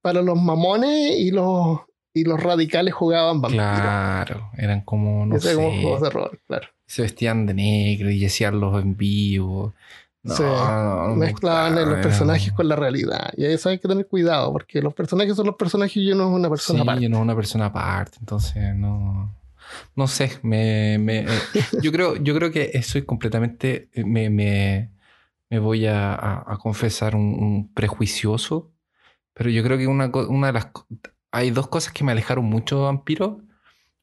[SPEAKER 1] para los mamones y los, y los radicales jugaban vampiro.
[SPEAKER 2] Claro, eran como, no sé,
[SPEAKER 1] como juegos de rol, claro.
[SPEAKER 2] se vestían de negro y hacían los en vivo. No,
[SPEAKER 1] Sí,
[SPEAKER 2] no, no
[SPEAKER 1] Mezclaban
[SPEAKER 2] gustaba,
[SPEAKER 1] los
[SPEAKER 2] era-
[SPEAKER 1] personajes con la realidad. Y eso hay que tener cuidado, porque los personajes son los personajes y uno es una persona
[SPEAKER 2] sí,
[SPEAKER 1] aparte.
[SPEAKER 2] yo no es una persona aparte, entonces no. No sé, me, me- eh, yo creo, yo creo que soy completamente, eh, me, me, me voy a, a- a confesar un, un prejuicioso, pero yo creo que una, una de las, hay dos cosas que me alejaron mucho de Vampiro.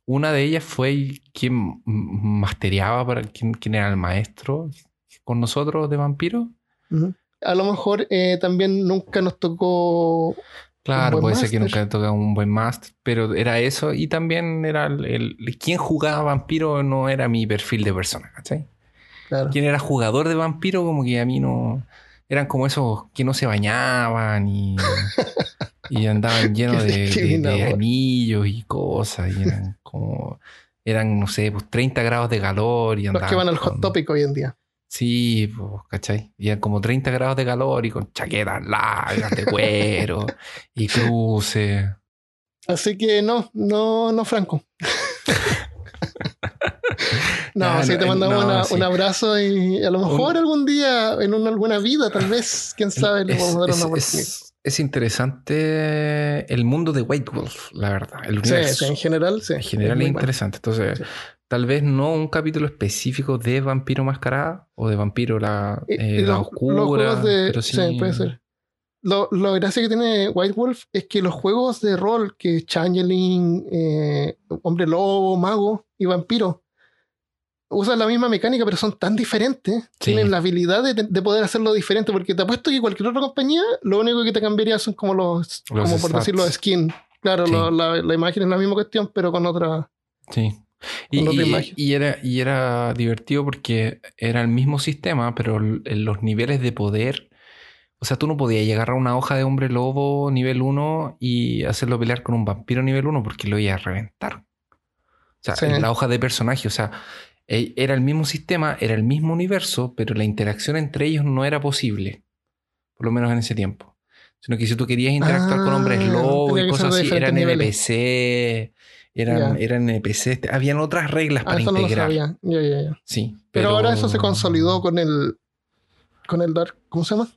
[SPEAKER 2] Una de ellas fue quien mastereaba para quien, quien era el maestro con nosotros de Vampiro.
[SPEAKER 1] A lo mejor eh, también nunca nos tocó.
[SPEAKER 2] Claro, puede ser que nunca tocaba un buen máster, pero era eso. Y también era el, el- quien jugaba vampiro no era mi perfil de persona, ¿cachai?
[SPEAKER 1] Claro.
[SPEAKER 2] Quien era jugador de vampiro, como que a mí no. Eran como esos que no se bañaban y, y andaban llenos de, de- de
[SPEAKER 1] discriminador.
[SPEAKER 2] anillos y cosas. Y eran como. Eran, no sé, pues 30 grados de calor y
[SPEAKER 1] Los
[SPEAKER 2] andaban.
[SPEAKER 1] que van al hot
[SPEAKER 2] con-
[SPEAKER 1] topic hoy en día.
[SPEAKER 2] Sí, pues, ¿cachai? Y eran como 30 grados de calor y con chaquetas largas de cuero y cruces.
[SPEAKER 1] Así que no, no, no, Franco. no,
[SPEAKER 2] no,
[SPEAKER 1] te
[SPEAKER 2] eh,
[SPEAKER 1] mandamos
[SPEAKER 2] no,
[SPEAKER 1] una-
[SPEAKER 2] sí.
[SPEAKER 1] un abrazo y a lo mejor
[SPEAKER 2] Un-
[SPEAKER 1] algún día, en una, alguna vida, tal vez, quién sabe, le a dar una oportunidad.
[SPEAKER 2] es interesante el mundo de White Wolf, la verdad. El
[SPEAKER 1] Sí, en general, sí.
[SPEAKER 2] en general es
[SPEAKER 1] bueno.
[SPEAKER 2] interesante. Entonces,
[SPEAKER 1] Sí.
[SPEAKER 2] tal vez no un capítulo específico de Vampiro Mascarada o de Vampiro la, eh,
[SPEAKER 1] y
[SPEAKER 2] la
[SPEAKER 1] los-
[SPEAKER 2] Oscura.
[SPEAKER 1] los juegos de-
[SPEAKER 2] pero sí,
[SPEAKER 1] sí, puede ser. Lo, lo gracia que tiene White Wolf es que los juegos de rol, que Changeling, eh, Hombre Lobo, Mago y Vampiro, usan la misma mecánica, pero son tan diferentes.
[SPEAKER 2] Sí.
[SPEAKER 1] Tienen la habilidad de, de poder hacerlo diferente, porque te apuesto que cualquier otra compañía, lo único que te cambiaría son como los,
[SPEAKER 2] Los
[SPEAKER 1] como por decirlo, skin. Claro,
[SPEAKER 2] Sí.
[SPEAKER 1] lo- la, la imagen es la misma cuestión, pero con otra.
[SPEAKER 2] Sí. Y,
[SPEAKER 1] otra
[SPEAKER 2] y- era, y era divertido porque era el mismo sistema, pero los niveles de poder. O sea, tú no podías llegar a una hoja de hombre lobo nivel 1 y hacerlo pelear con un vampiro nivel 1 porque lo iba a reventar. O sea,
[SPEAKER 1] Sí.
[SPEAKER 2] en la hoja de personaje, o sea, era el mismo sistema, era el mismo universo, pero la interacción entre ellos no era posible. Por lo menos en ese tiempo. Sino que si tú querías interactuar con hombres
[SPEAKER 1] Ah,
[SPEAKER 2] lobo y cosas así, eran. NPC, eran,
[SPEAKER 1] Ya.
[SPEAKER 2] eran NPC, habían otras reglas
[SPEAKER 1] Ah,
[SPEAKER 2] para
[SPEAKER 1] eso no lo
[SPEAKER 2] integrar.
[SPEAKER 1] sabía. Ya, ya.
[SPEAKER 2] Sí,
[SPEAKER 1] Pero, ahora eso se consolidó con el. Con el Dark. ¿Cómo se llama?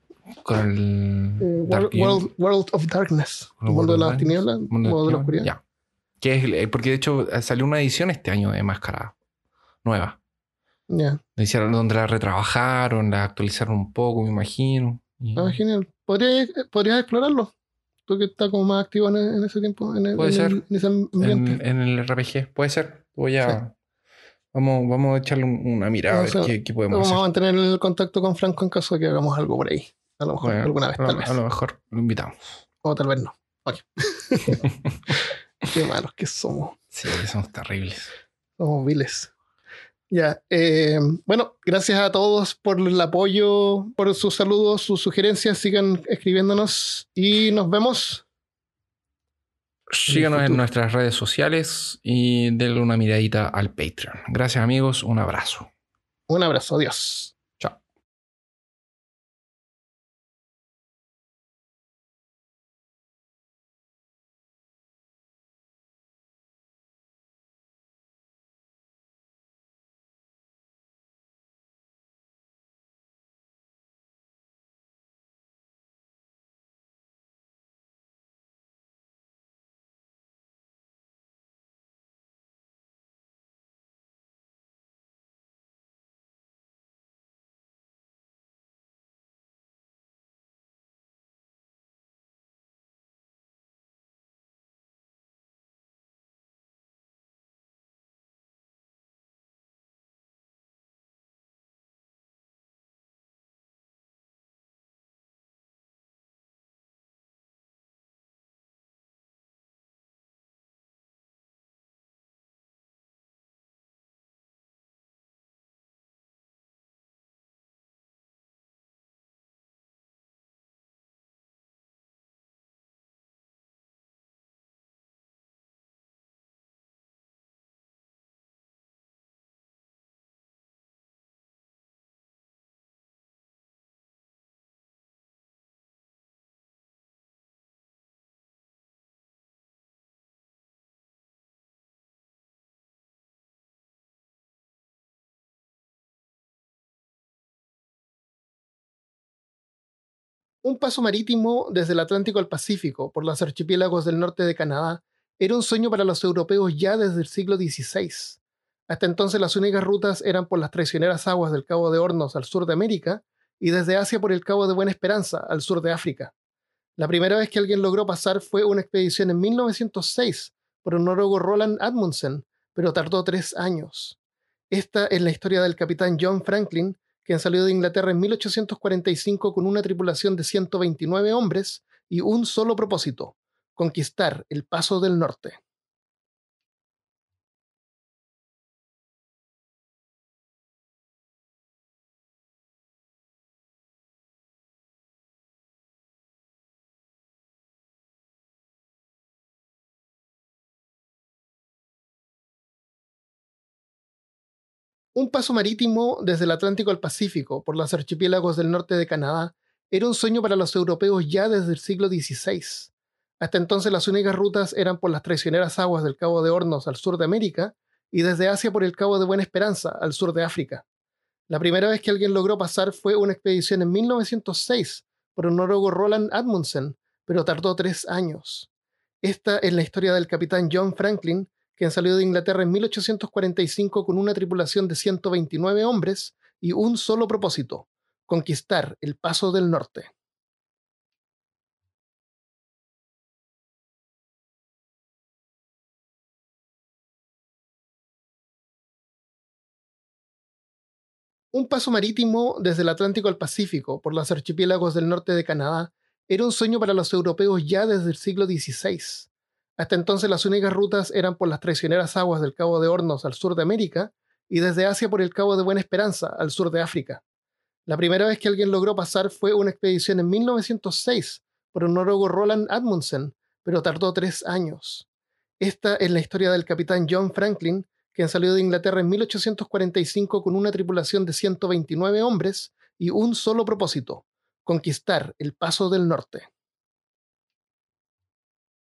[SPEAKER 2] con el
[SPEAKER 1] Eh,
[SPEAKER 2] Dark
[SPEAKER 1] World, World, of Darkness. El mundo de las tinieblas.
[SPEAKER 2] Mundo
[SPEAKER 1] de la oscuridad.
[SPEAKER 2] Ya. Que es, eh, porque de hecho eh, salió una edición este año de Mascarada, nueva.
[SPEAKER 1] Ya.
[SPEAKER 2] La hicieron donde la retrabajaron, la actualizaron un poco, me imagino. Y-
[SPEAKER 1] Ah, genial. ¿Podrías, podrías explorarlo? Tú que estás como más activo en, en ese tiempo, en, el-
[SPEAKER 2] Puede
[SPEAKER 1] en
[SPEAKER 2] ser.
[SPEAKER 1] el- en ese ambiente.
[SPEAKER 2] en, el RPG, puede ser. Voy a. Vamos, vamos a echarle un- una mirada a ver
[SPEAKER 1] Vamos a-
[SPEAKER 2] qué, qué podemos
[SPEAKER 1] Vamos a
[SPEAKER 2] hacer.
[SPEAKER 1] mantener el contacto con Franco en caso de que hagamos algo por ahí. A lo mejor
[SPEAKER 2] Bueno,
[SPEAKER 1] alguna vez,
[SPEAKER 2] a,
[SPEAKER 1] tal vez.
[SPEAKER 2] a lo mejor lo invitamos.
[SPEAKER 1] O tal vez no. Ok. Qué malos que somos.
[SPEAKER 2] Sí, somos terribles.
[SPEAKER 1] Somos viles. Ya. eh, bueno, gracias a todos por el apoyo, por sus saludos, sus sugerencias. Sigan escribiéndonos y nos vemos.
[SPEAKER 2] Síganos en nuestras redes sociales y denle una miradita al Patreon. Gracias amigos, un abrazo.
[SPEAKER 1] Un abrazo. Adiós. Un paso marítimo desde el Atlántico al Pacífico por los archipiélagos del norte de Canadá era un sueño para los europeos ya desde el siglo XVI. Hasta entonces las únicas rutas eran por las traicioneras aguas del Cabo de Hornos al sur de América y desde Asia por el Cabo de Buena Esperanza al sur de África. La primera vez que alguien logró pasar fue una expedición en 1906 por el noruego Roland Admundsen, pero tardó tres años. Esta es la historia del capitán John Franklin, quien salió de Inglaterra en 1845 con una tripulación de 129 hombres y un solo propósito, conquistar el Paso del Norte. Un paso marítimo desde el Atlántico al Pacífico por los archipiélagos del norte de Canadá era un sueño para los europeos ya desde el siglo XVI. Hasta entonces las únicas rutas eran por las traicioneras aguas del Cabo de Hornos al sur de América y desde Asia por el Cabo de Buena Esperanza al sur de África. La primera vez que alguien logró pasar fue una expedición en 1906 por el noruego Roland Admundsen, pero tardó tres años. Esta es la historia del capitán John Franklin, quien salió de Inglaterra en 1845 con una tripulación de 129 hombres y un solo propósito, conquistar el Paso del Norte. Un paso marítimo desde el Atlántico al Pacífico por los archipiélagos del norte de Canadá era un sueño para los europeos ya desde el siglo XVI. Hasta entonces las únicas rutas eran por las traicioneras aguas del Cabo de Hornos al sur de América y desde Asia por el Cabo de Buena Esperanza al sur de África. La primera vez que alguien logró pasar fue una expedición en 1906 por el noruego Roland Admundsen, pero tardó tres años. Esta es la historia del capitán John Franklin, quien salió de Inglaterra en 1845 con una tripulación de 129 hombres y un solo propósito, conquistar el Paso del Norte.